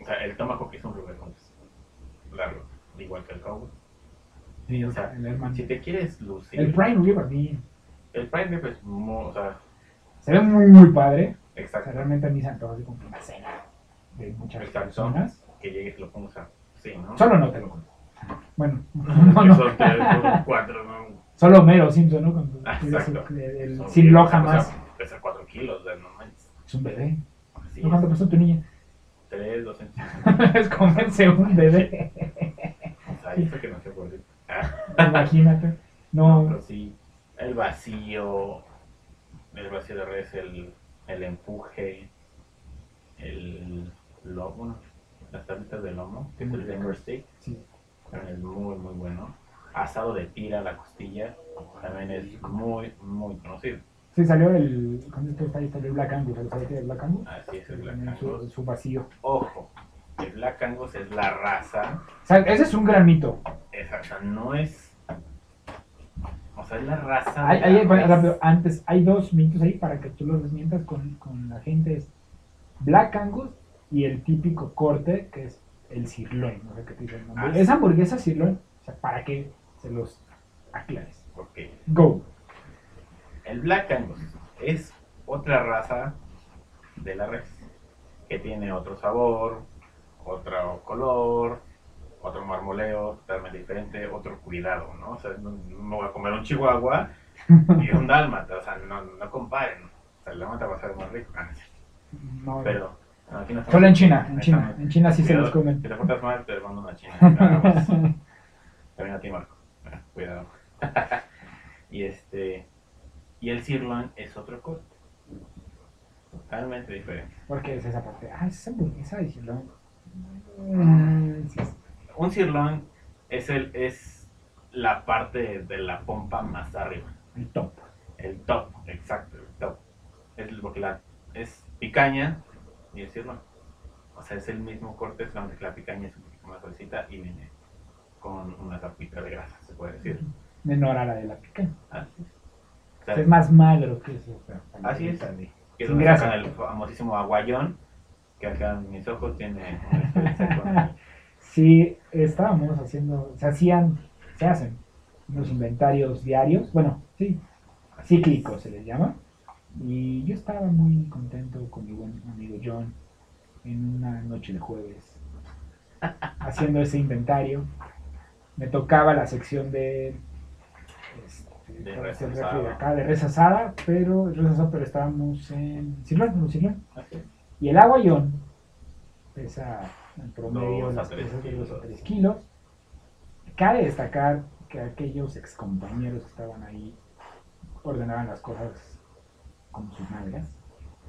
O sea, el tomahawk es un ribeye con hueso. Largo, igual que el cowboy. Sí, O sea, el si te quieres lucir, El Prime River, bien. El prime rib es muy, o sea, Se ve muy, muy padre. O sea, exacto, realmente a mí se antoja así como una cena de muchas Exacto. personas. que llegues y lo pongas a, sí, ¿no? Solo no te lo compro. Bueno, no, no, son cuatro, ¿no? Solo Mero Simpson, ¿no? Con el, exacto. el- el- Son sin bien, lo o sea, jamás. Pesa cuatro kilos, de no. Es un bebé. Así ¿No cuánto es, pesó tu niña? tres, dos centímetros. es comerse un bebé. O sea, eso que no se puede. Imagínate. No, No, pero sí, el vacío, el vacío de res, el, el empuje, el lomo, las tablitas de lomo, que es el finger steak, sí. también es muy, muy bueno. Asado de tira, la costilla, también es muy, muy conocido. Sí, salió el. Esto está ahí, salió el Black Angus. ¿Sabes qué es el Black Angus? Así es el Black También su, Angus. su vacío. Ojo, el Black Angus es la raza, O sea, ese es un gran mito. esa, o sea, no es... O sea, es la raza... Hay, hay- bueno, rápido, antes, hay dos mitos ahí para que tú los desmientas con, con la gente. Es Black Angus y el típico corte que es el sirloin. No sé qué te dice el nombre. Ah. Esa hamburguesa sirloin, o sea, para que se los aclares. Ok. Go. El Black Angus es otra raza de la res que tiene otro sabor, otro color, otro marmoleo totalmente diferente, otro cuidado, ¿no? O sea, no, no me voy a comer un chihuahua y un dálmata, o sea, no, no comparen. O sea, el dálmata va a ser más rico, no pero no, aquí no estamos- Solo en China, en China. En China sí se los comen. Si te portas mal, te mando una china. También a ti, Marco. Ah, Cuidado. y este. Y el sirloin es otro corte. Totalmente diferente. Porque es esa parte. Ah, es esa hamburguesa de sirloin. Mm, sí, Un sirloin es el es la parte de la pompa más arriba. el top. El top, exacto, el top. Es porque la es picaña y el sirloin. O sea, es el mismo corte, solamente que la picaña es un poquito más suavecita y viene con una tapita de grasa, se puede decir. Menor a la de la pica. Así es. O sea, Es más magro que eso. Así es. que es sin grasa. el famosísimo aguayón, que acá en mis ojos tiene una experiencia con- Sí, estábamos haciendo, se hacían, se hacen unos inventarios diarios, bueno, sí, cíclicos se les llama. Y yo estaba muy contento con mi buen amigo John en una noche de jueves, haciendo ese inventario. Me tocaba la sección de, este, De ¿cuál res de acá? de res asada, pero, res asada, pero estábamos en en Sirloin. Así es. Y el aguayón pesa en promedio Dos las pesas de 2 a kilos. 3 kilos. Cabe destacar que aquellos excompañeros que estaban ahí ordenaban las cosas como sus nalgas.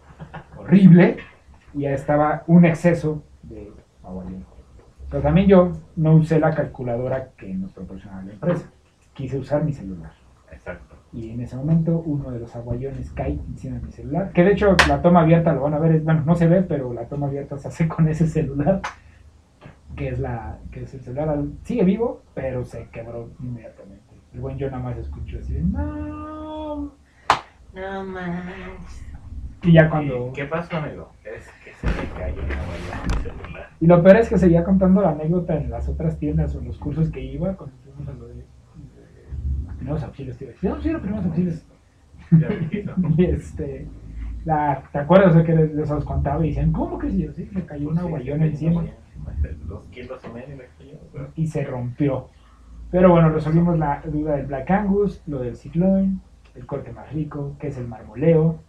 Horrible. Y ya estaba un exceso de aguayón. Pero también yo no usé la calculadora que nos proporcionaba la empresa. Quise usar mi celular. Exacto. Y en ese momento uno de los aguayones cae encima de mi celular. Que de hecho la toma abierta lo van a ver, es- bueno, no se ve, pero la toma abierta se hace con ese celular. Que es la, que es el celular. Sigue vivo, pero se quebró inmediatamente. El buen yo nada más escucho así de, no. No manches. Y ya cuando. ¿Qué pasó, amigo? Es que se me cayó una el celular. Y lo peor es que seguía contando la anécdota en las otras tiendas o en los cursos que iba cuando fuimos a lo de primeros auxilios. Tío. No, los primeros auxilios. Ya. Y este, la, ¿te acuerdas de que les, les os contaba y decían, ¿cómo que si yo? Sí, me cayó una sí, encima sí, Dos kilos y medio de cayó, güey. y se rompió. Pero bueno, resolvimos la duda del Black Angus, lo del sirloin, el corte más rico, que es el marmoleo.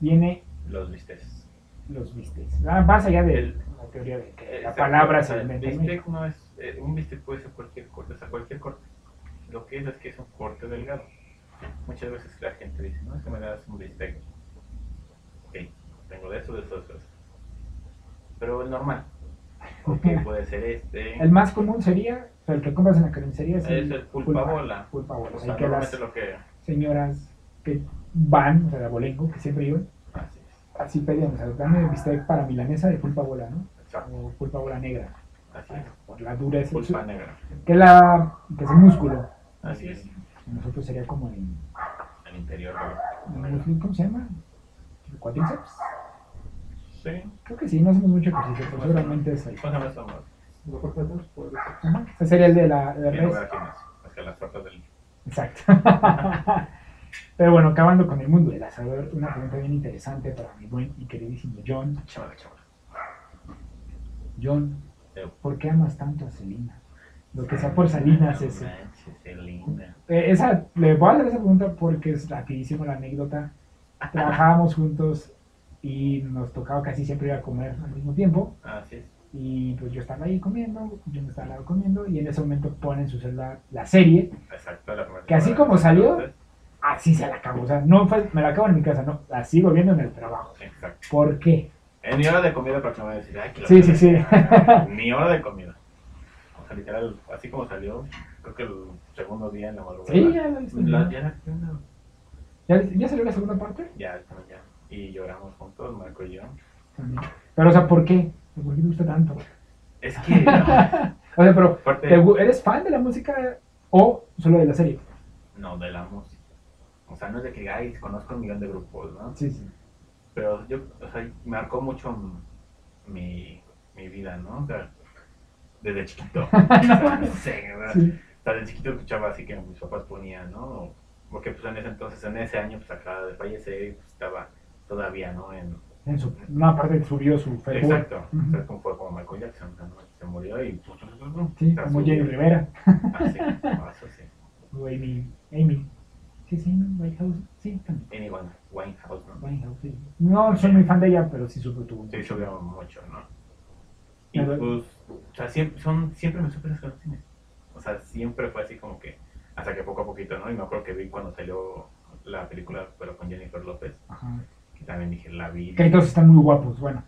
Viene Los vistes. los bistecs. Ah, Más allá de El- la teoría de que la palabra se inventa. no es. eh, un bistec puede ser cualquier corte, o sea, cualquier corte. Lo que es es que es un corte delgado. Muchas veces la gente dice, no es que me das un bistec. Ok, tengo de eso, de eso, de eso. Pero el normal. puede ser este. El más común sería, o sea, el que compras en la carnicería es, es el pulpa bola. Pulpa bola. O sea, que las lo que. señoras que van, o sea, de abolengo, que siempre iban, Así es. así pedían, o sea, dame bistec para milanesa de pulpa bola, ¿no? Exacto. O pulpa bola negra, Así es. por la dureza. Pulpa negra. Que, la, que es el músculo. Así es. Nosotros sería como el, El interior. músculo, ¿cómo se llama? ¿El cuádriceps? Sí. Creo que sí, no hacemos mucho ejercicio, pero seguramente es ahí. ¿Cómo se llama eso? Lo cortas dos por Ajá, Ese sería el de la de no res. que las tortas del. Exacto. Pero bueno, acabando con el mundo del asador, una pregunta bien interesante para mi buen y queridísimo John. Chaval, chaval. John, ¿por qué amas tanto a Selena? Lo que sea por Salinas No ese. manches, qué linda. Eh, esa, le voy a hacer esa pregunta porque es rapidísimo la anécdota. Trabajábamos juntos y nos tocaba casi siempre ir a comer al mismo tiempo. Así es. Y pues yo estaba ahí comiendo, yo me estaba al lado comiendo y en ese momento pone en su celular la serie. Exacto. La Que así como salió, Así se la acabó. O sea, no fue, me la acabo en mi casa, no. La sigo viendo en el trabajo. Exacto. ¿Por qué? En mi hora de comida, para que me decir, ay, que Sí, sí, sí. Mi hora de comida. Literal, así como salió, creo que el segundo día en la madrugada. Sí, ya la ya, ya ¿Ya, salió la segunda parte? ya, también ya. Y lloramos juntos, Marco y yo. También. Pero, o sea, ¿por qué? ¿Por qué te gusta tanto? Es que, O sea, pero, aparte, ¿te gu- ¿eres fan de la música o solo de la serie? no, de la música. O sea, no es de que, ay, conozco un millón de grupos, ¿no? Sí, sí. Pero yo, o sea, marcó mucho mi, mi vida, ¿no? O sea, desde chiquito. No sé, ¿verdad? sí. O sea, de chiquito escuchaba así que mis papás ponían, ¿no? Porque pues en ese entonces, en ese año, pues acaba de fallecer y pues estaba todavía, ¿no? En, En su, una parte subió su Facebook. exacto. O sea, como fue como Michael Jackson, ¿no? Se murió y... pues, Sí, o sea, como. Jenny Rivera. Así, eso sí. O Amy. Amy. Sí, sí, Whitehouse. Sí, también. Amy Wine- Winehouse, ¿no? Winehouse, sí. No soy muy fan de ella, pero sí supe tuvo. Sí, subió mucho, ¿no? Y pues, o sea, siempre, son, siempre me supe esas canciones. O sea, siempre fue así como que, hasta que poco a poquito, ¿no? Y me acuerdo que vi cuando salió la película, pero con Jennifer López, Ajá. que también dije, la vi. Que todos están muy guapos. Bueno,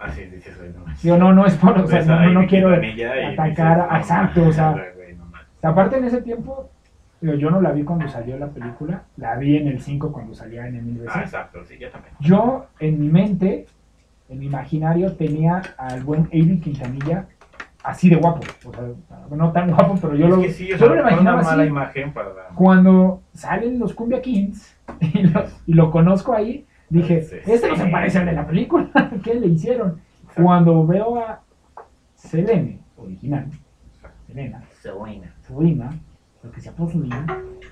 Ah, sí, sí, no yo no, no es por. O sea, no, no, quiero. Atacar dices, exacto, o sea. Aparte en ese tiempo, yo no la vi cuando salió la película, la vi en el 5 cuando salía en el mil Ah, veces. exacto, sí, yo también. Yo en mi mente, en mi imaginario, tenía al buen Avi Quintanilla así de guapo. O sea, no tan guapo, pero yo es lo, que sí, o yo sea, lo imaginaba una mala así. imagen para. Cuando salen los Cumbia Kings y lo, y lo conozco ahí, dije, Sí, este no sí. se parece al de la película. ¿Qué le hicieron? Cuando veo a Selene, original, Selena, Selena. Selena, lo que sea por su niño,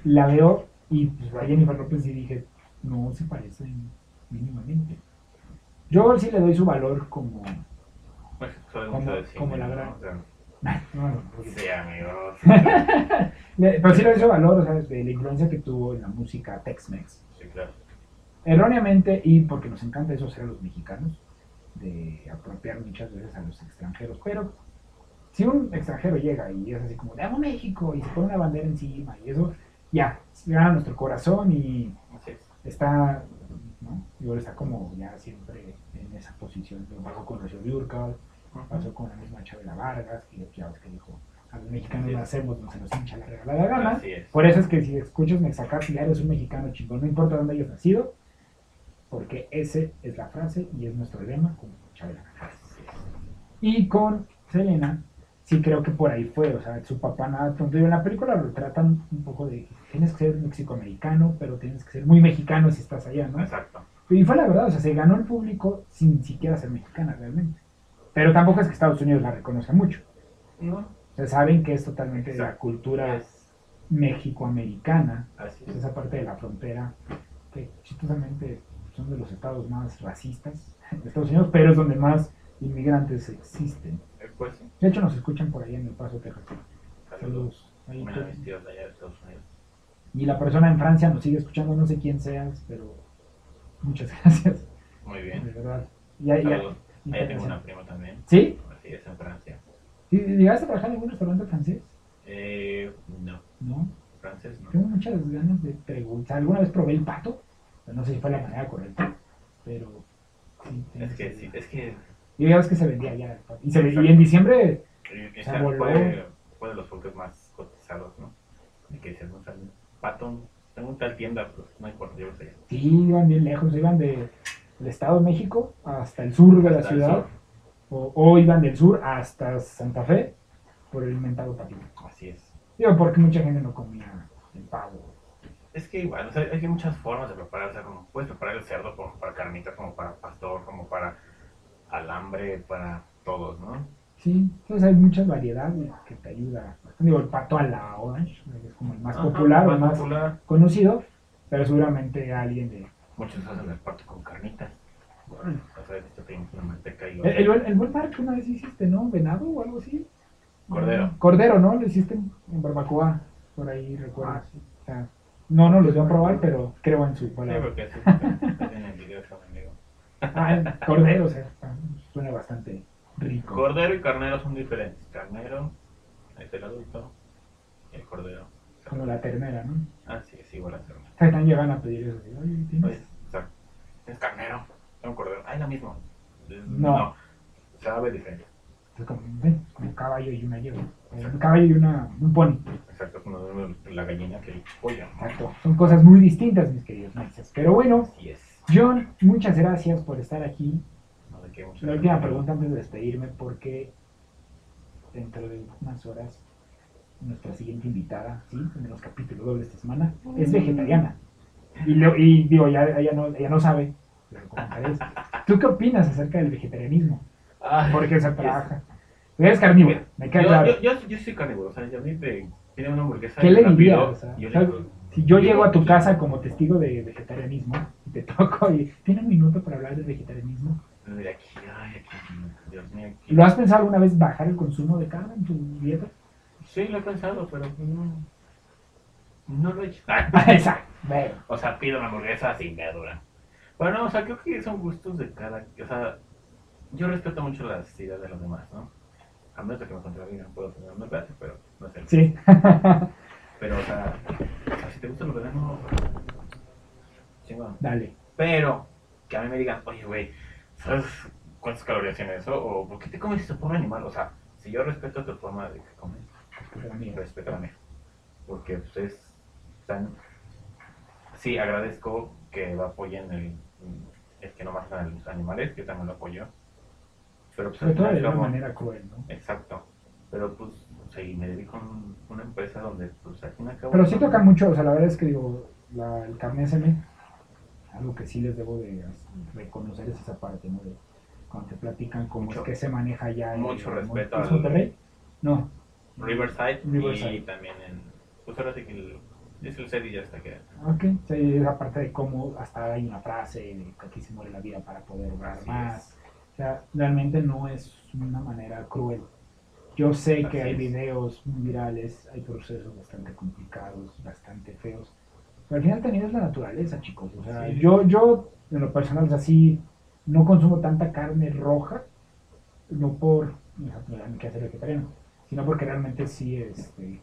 la veo y pues a Jennifer López y dije, no se parecen mínimamente. Yo sí le doy su valor como... Pues, soy Como- mucho de cine, como la ¿no? gran- O sea, no, porque- Sí, amigos. pero sí le su valor, o sea, de la influencia que tuvo en la música Tex-Mex. Sí, claro. Erróneamente, y porque nos encanta eso ser a los mexicanos, de apropiar muchas veces a los extranjeros, pero si un extranjero llega y es así como, de amo México, y se pone una bandera encima, y eso, ya, gana nuestro corazón y está, ¿no? Y ahora está como ya siempre esa posición. Lo pasó con Rocío Dúrcal, pasó con la misma Chabela Vargas, que ya ves que dijo, a los mexicanos es. hacemos, no se nos hincha la regalada gana. Es. Por eso es que si escuchas Mexacat, ya eres un mexicano chingón, no importa dónde hayas nacido, porque ese es la frase y es nuestro lema con Chabela. Es. Y con Selena, sí creo que por ahí fue, o sea, su papá nada tonto. Y en la película lo tratan un poco de, tienes que ser mexicoamericano, pero tienes que ser muy mexicano si estás allá, ¿no? Exacto. Y fue la verdad, o sea, se ganó el público sin siquiera ser mexicana realmente. Pero tampoco es que Estados Unidos la reconozca mucho. No. O sea, saben que es totalmente de la cultura Es- mexicoamericana, Así es es. esa parte de la frontera que chistosamente son de los estados más racistas de Estados Unidos, pero es donde más inmigrantes existen. Eh, Pues sí. De hecho, nos escuchan por allá en El Paso, Texas. Saludos. Ahí tíos de allá de Estados Unidos. Y la persona en Francia nos sigue escuchando, no sé quién seas, pero muchas gracias, Muy de bien. verdad. Ya, tengo una prima también. ¿Sí? Así es, en Francia. ¿Sí? ¿Llegaste a trabajar en algún restaurante francés? Eh, no. No. Francés no. Tengo muchas ganas de preguntar. Alguna vez probé el pato, no sé si fue la manera correcta. Pero sí, Es que sí, es que Y ya ves que se vendía ya. el pato. Y, se, ve- y en diciembre, Y, y Se fue, fue de los productos más cotizados, ¿no? De que no sé, pato, tengo tal tienda, pues no importa, yo lo sé. sí, iban bien lejos. Iban de- del Estado de México hasta el sur de la Hasta ciudad. O, o iban del sur hasta Santa Fe por el inventado patito. Así es. Digo, porque mucha gente no comía el pavo. Es que igual, o sea, hay muchas formas de preparar, o sea, como puedes preparar el cerdo como para carnitas, como para pastor, como para alambre, para todos, ¿no? Sí, entonces hay muchas variedades que te ayuda. Digo, el pato a la orange es como el más Ajá, popular el más popular. conocido, pero seguramente alguien de... Muchos hacen el pato con carnitas. O sea, tiene una manteca y El, el, el buen que una vez hiciste, ¿no? ¿Venado o algo así? Cordero. Cordero, ¿no? Lo hiciste en, en barbacoa, por ahí recuerdo. Ah, sí. O sea, no, no los voy a probar, pero creo en su Sí, palabra. porque así hacen el video amigo. Ah, cordero, o sea, ah, suena bastante rico. Cordero y carnero son diferentes. Carnero es el adulto y el cordero. Como la ternera, ¿no? Ah, sí, es igual a ser. O sea, están llegando a pedir eso. de, Oye, Oye, ¿tienes? o sea, es carnero, es un cordero. Ah, es lo mismo. No. sabe diferente. Es como, ven, un caballo y una yegua. Un caballo y una, un pony. Exacto, como la gallina que el pollo. Exacto. Son cosas muy distintas, mis queridos meses. Pero bueno, Así es. John, muchas gracias por estar aquí. No sé qué. La última pregunta antes de despedirme, porque dentro de unas horas nuestra siguiente invitada, ¿sí? En los capítulos dobles de esta semana, es vegetariana. Y, lo- y digo, ya, ella, no, ella no sabe, pero comentaré. ¿Tú qué opinas acerca del vegetarianismo? Porque se trabaja. Eres carnívoro, me queda yo, claro. yo, yo, yo soy carnívoro, o sea, a mí me pide una hamburguesa. ¿Qué le dirías? O sea, yo o sea, si yo llego a tu casa como testigo de vegetarianismo y te toco y tiene un minuto para hablar del vegetarianismo, De aquí, ay, aquí, Dios mío. Aquí. ¿lo has pensado alguna vez bajar el consumo de carne en tu dieta? Sí, lo he pensado, pero no. No lo he hecho. Exacto. Bueno, O sea, pido una hamburguesa sin verdura. Bueno, o sea, creo que son gustos de cada. O sea, yo respeto mucho las ideas de los demás, ¿no? A menos de que me contradigan, puedo tener un debate, pero no sé. sí. Pero, o sea, o sea, si te gusta lo vegano, chingón. Dale. Pero, que a mí me digan, oye, güey, ¿sabes cuántas calorías tiene eso? O ¿por qué te comes ese pobre animal? O sea, si yo respeto tu forma de que comes, respeta la mía. Porque pues, es tan. Sí, agradezco que apoyen el, el que no matan a los animales, que también lo apoyo. Pero pues sobre todo de una como- manera cruel, ¿no? Exacto. Pero pues, o sea, y me dedico a un- una empresa donde, pues al fin y al cabo. Pero sí toca mucho, o sea, la verdad es que digo, la, el carne SM, algo que sí les debo de reconocer es esa parte, ¿no? De cuando te platican cómo Mucho- es que se maneja ya en- mucho en respeto Mon- ¿es al- Monterrey? No. Riverside, Riverside. y también en. Pues ahora sí que el, es el set y ya está que. Ok, sí, esa parte de cómo hasta hay una frase de que aquí se muere la vida para poder Así más. O sea, realmente no es una manera cruel. Yo sé que hay es. videos muy virales, hay procesos bastante complicados, bastante feos. Pero al final también es la naturaleza, chicos. O sea, Sí. yo, yo, en lo personal, o sea, sí, no consumo tanta carne roja, no por o sea, no hay que hacer vegetariano, sino porque realmente sí, este,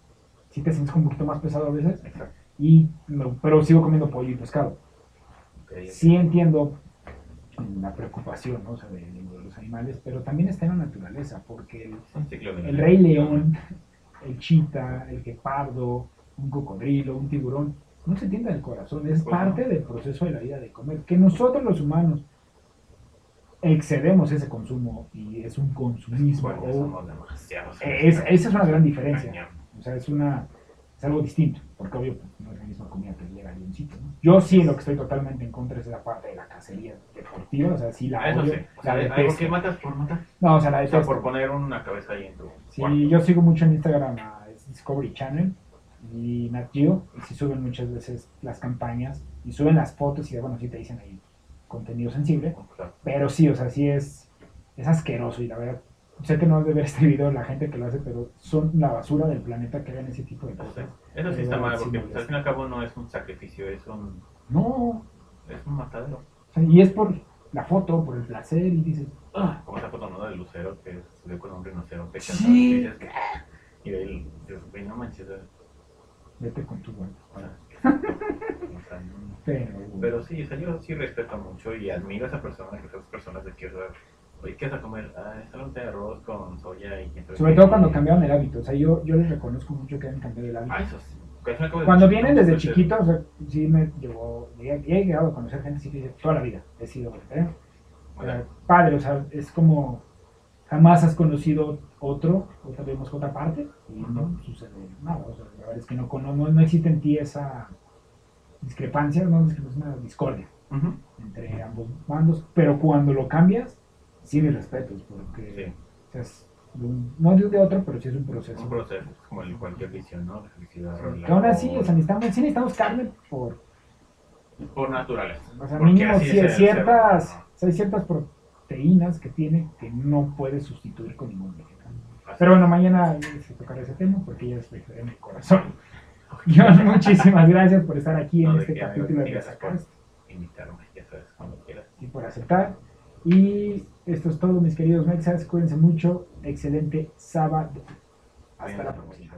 sí te sientes un poquito más pesado a veces. Exacto. Y, no, pero sigo comiendo pollo y pescado. Ok, Sí entiendo la preocupación ¿no? o sea, de, de los animales, pero también está en la naturaleza, porque el, el rey león, el chita, el guepardo, un cocodrilo, un tiburón, no se tienta el corazón, es Pues parte del proceso de la vida de comer. Que nosotros los humanos excedemos ese consumo y es un consumismo. Somos demasiados. es- esa es una gran diferencia. Cañón. O sea, es una es algo distinto, porque obvio no es la misma comida que llega a un sitio. ¿no? Yo sí lo que estoy totalmente en contra es la parte de la cacería deportiva, o sea, sí la Eso odio, sí. O la sea, algo detesto. que matas por matar. No, o sea, la O sea, detesto. por poner una cabeza ahí en tu. Sí, cuarto. yo sigo mucho en Instagram a Discovery Channel y Geo, y sí suben muchas veces las campañas y suben las fotos y bueno, sí te dicen ahí contenido sensible, pero sí, o sea, sí es, es asqueroso y la verdad, sé que no es de ver este video la gente que lo hace, pero son la basura del planeta que hagan ese tipo de cosas. Eso sí De está mal, porque pues, al fin y al cabo no es un sacrificio, es un, No, es un matadero. o sea, y es por la foto, por el placer y dices, Ah, como esa foto ¿no? del lucero que subió con un rinoceronte. Sí. Y dices, y de ahí güey, no manches. Vete con tu no- Pero, Pero sí, o sea, yo sí respeto mucho y admiro a esa persona, que esas personas de que, o sea, Oye, ¿qué vas a comer? Ah, solamente arroz con soya y... Sobre todo cuando cambiaron el hábito. O sea, yo, yo les reconozco mucho que han cambiado el hábito. Ah, eso sí. Cuando vienen desde pues, chiquitos, o sea, sí me llevó, he, he llegado a conocer gente toda la vida he sido vegetariano. bueno, Eh, padre, o sea, es como jamás has conocido otro, otra vemos otra parte y no sucede nada. O sea, la verdad es que no, no, no existe en ti esa discrepancia, no es que no es una discordia entre ambos bandos, pero cuando lo cambias, sí mis respetos, porque Sí, o sea, es de un- no de un de otro, pero sí es un es proceso. un proceso, es como el- cualquier visión, ¿no? La felicidad, Que aún así, o sea, necesitamos, sí necesitamos carne por por naturaleza. O sea, mínimo el ciertas, hay ciertas proteínas que tiene que no puedes sustituir con ningún vegetal. Pero bueno, mañana se tocará ese tema porque ya es vegetariano de corazón. John, muchísimas gracias por estar aquí en No, este capítulo de Resacast invitarme, ya sabes, cuando quieras. y por aceptar. Y esto es todo, mis queridos mexas. Cuídense mucho. Excelente sábado. Hasta la próxima.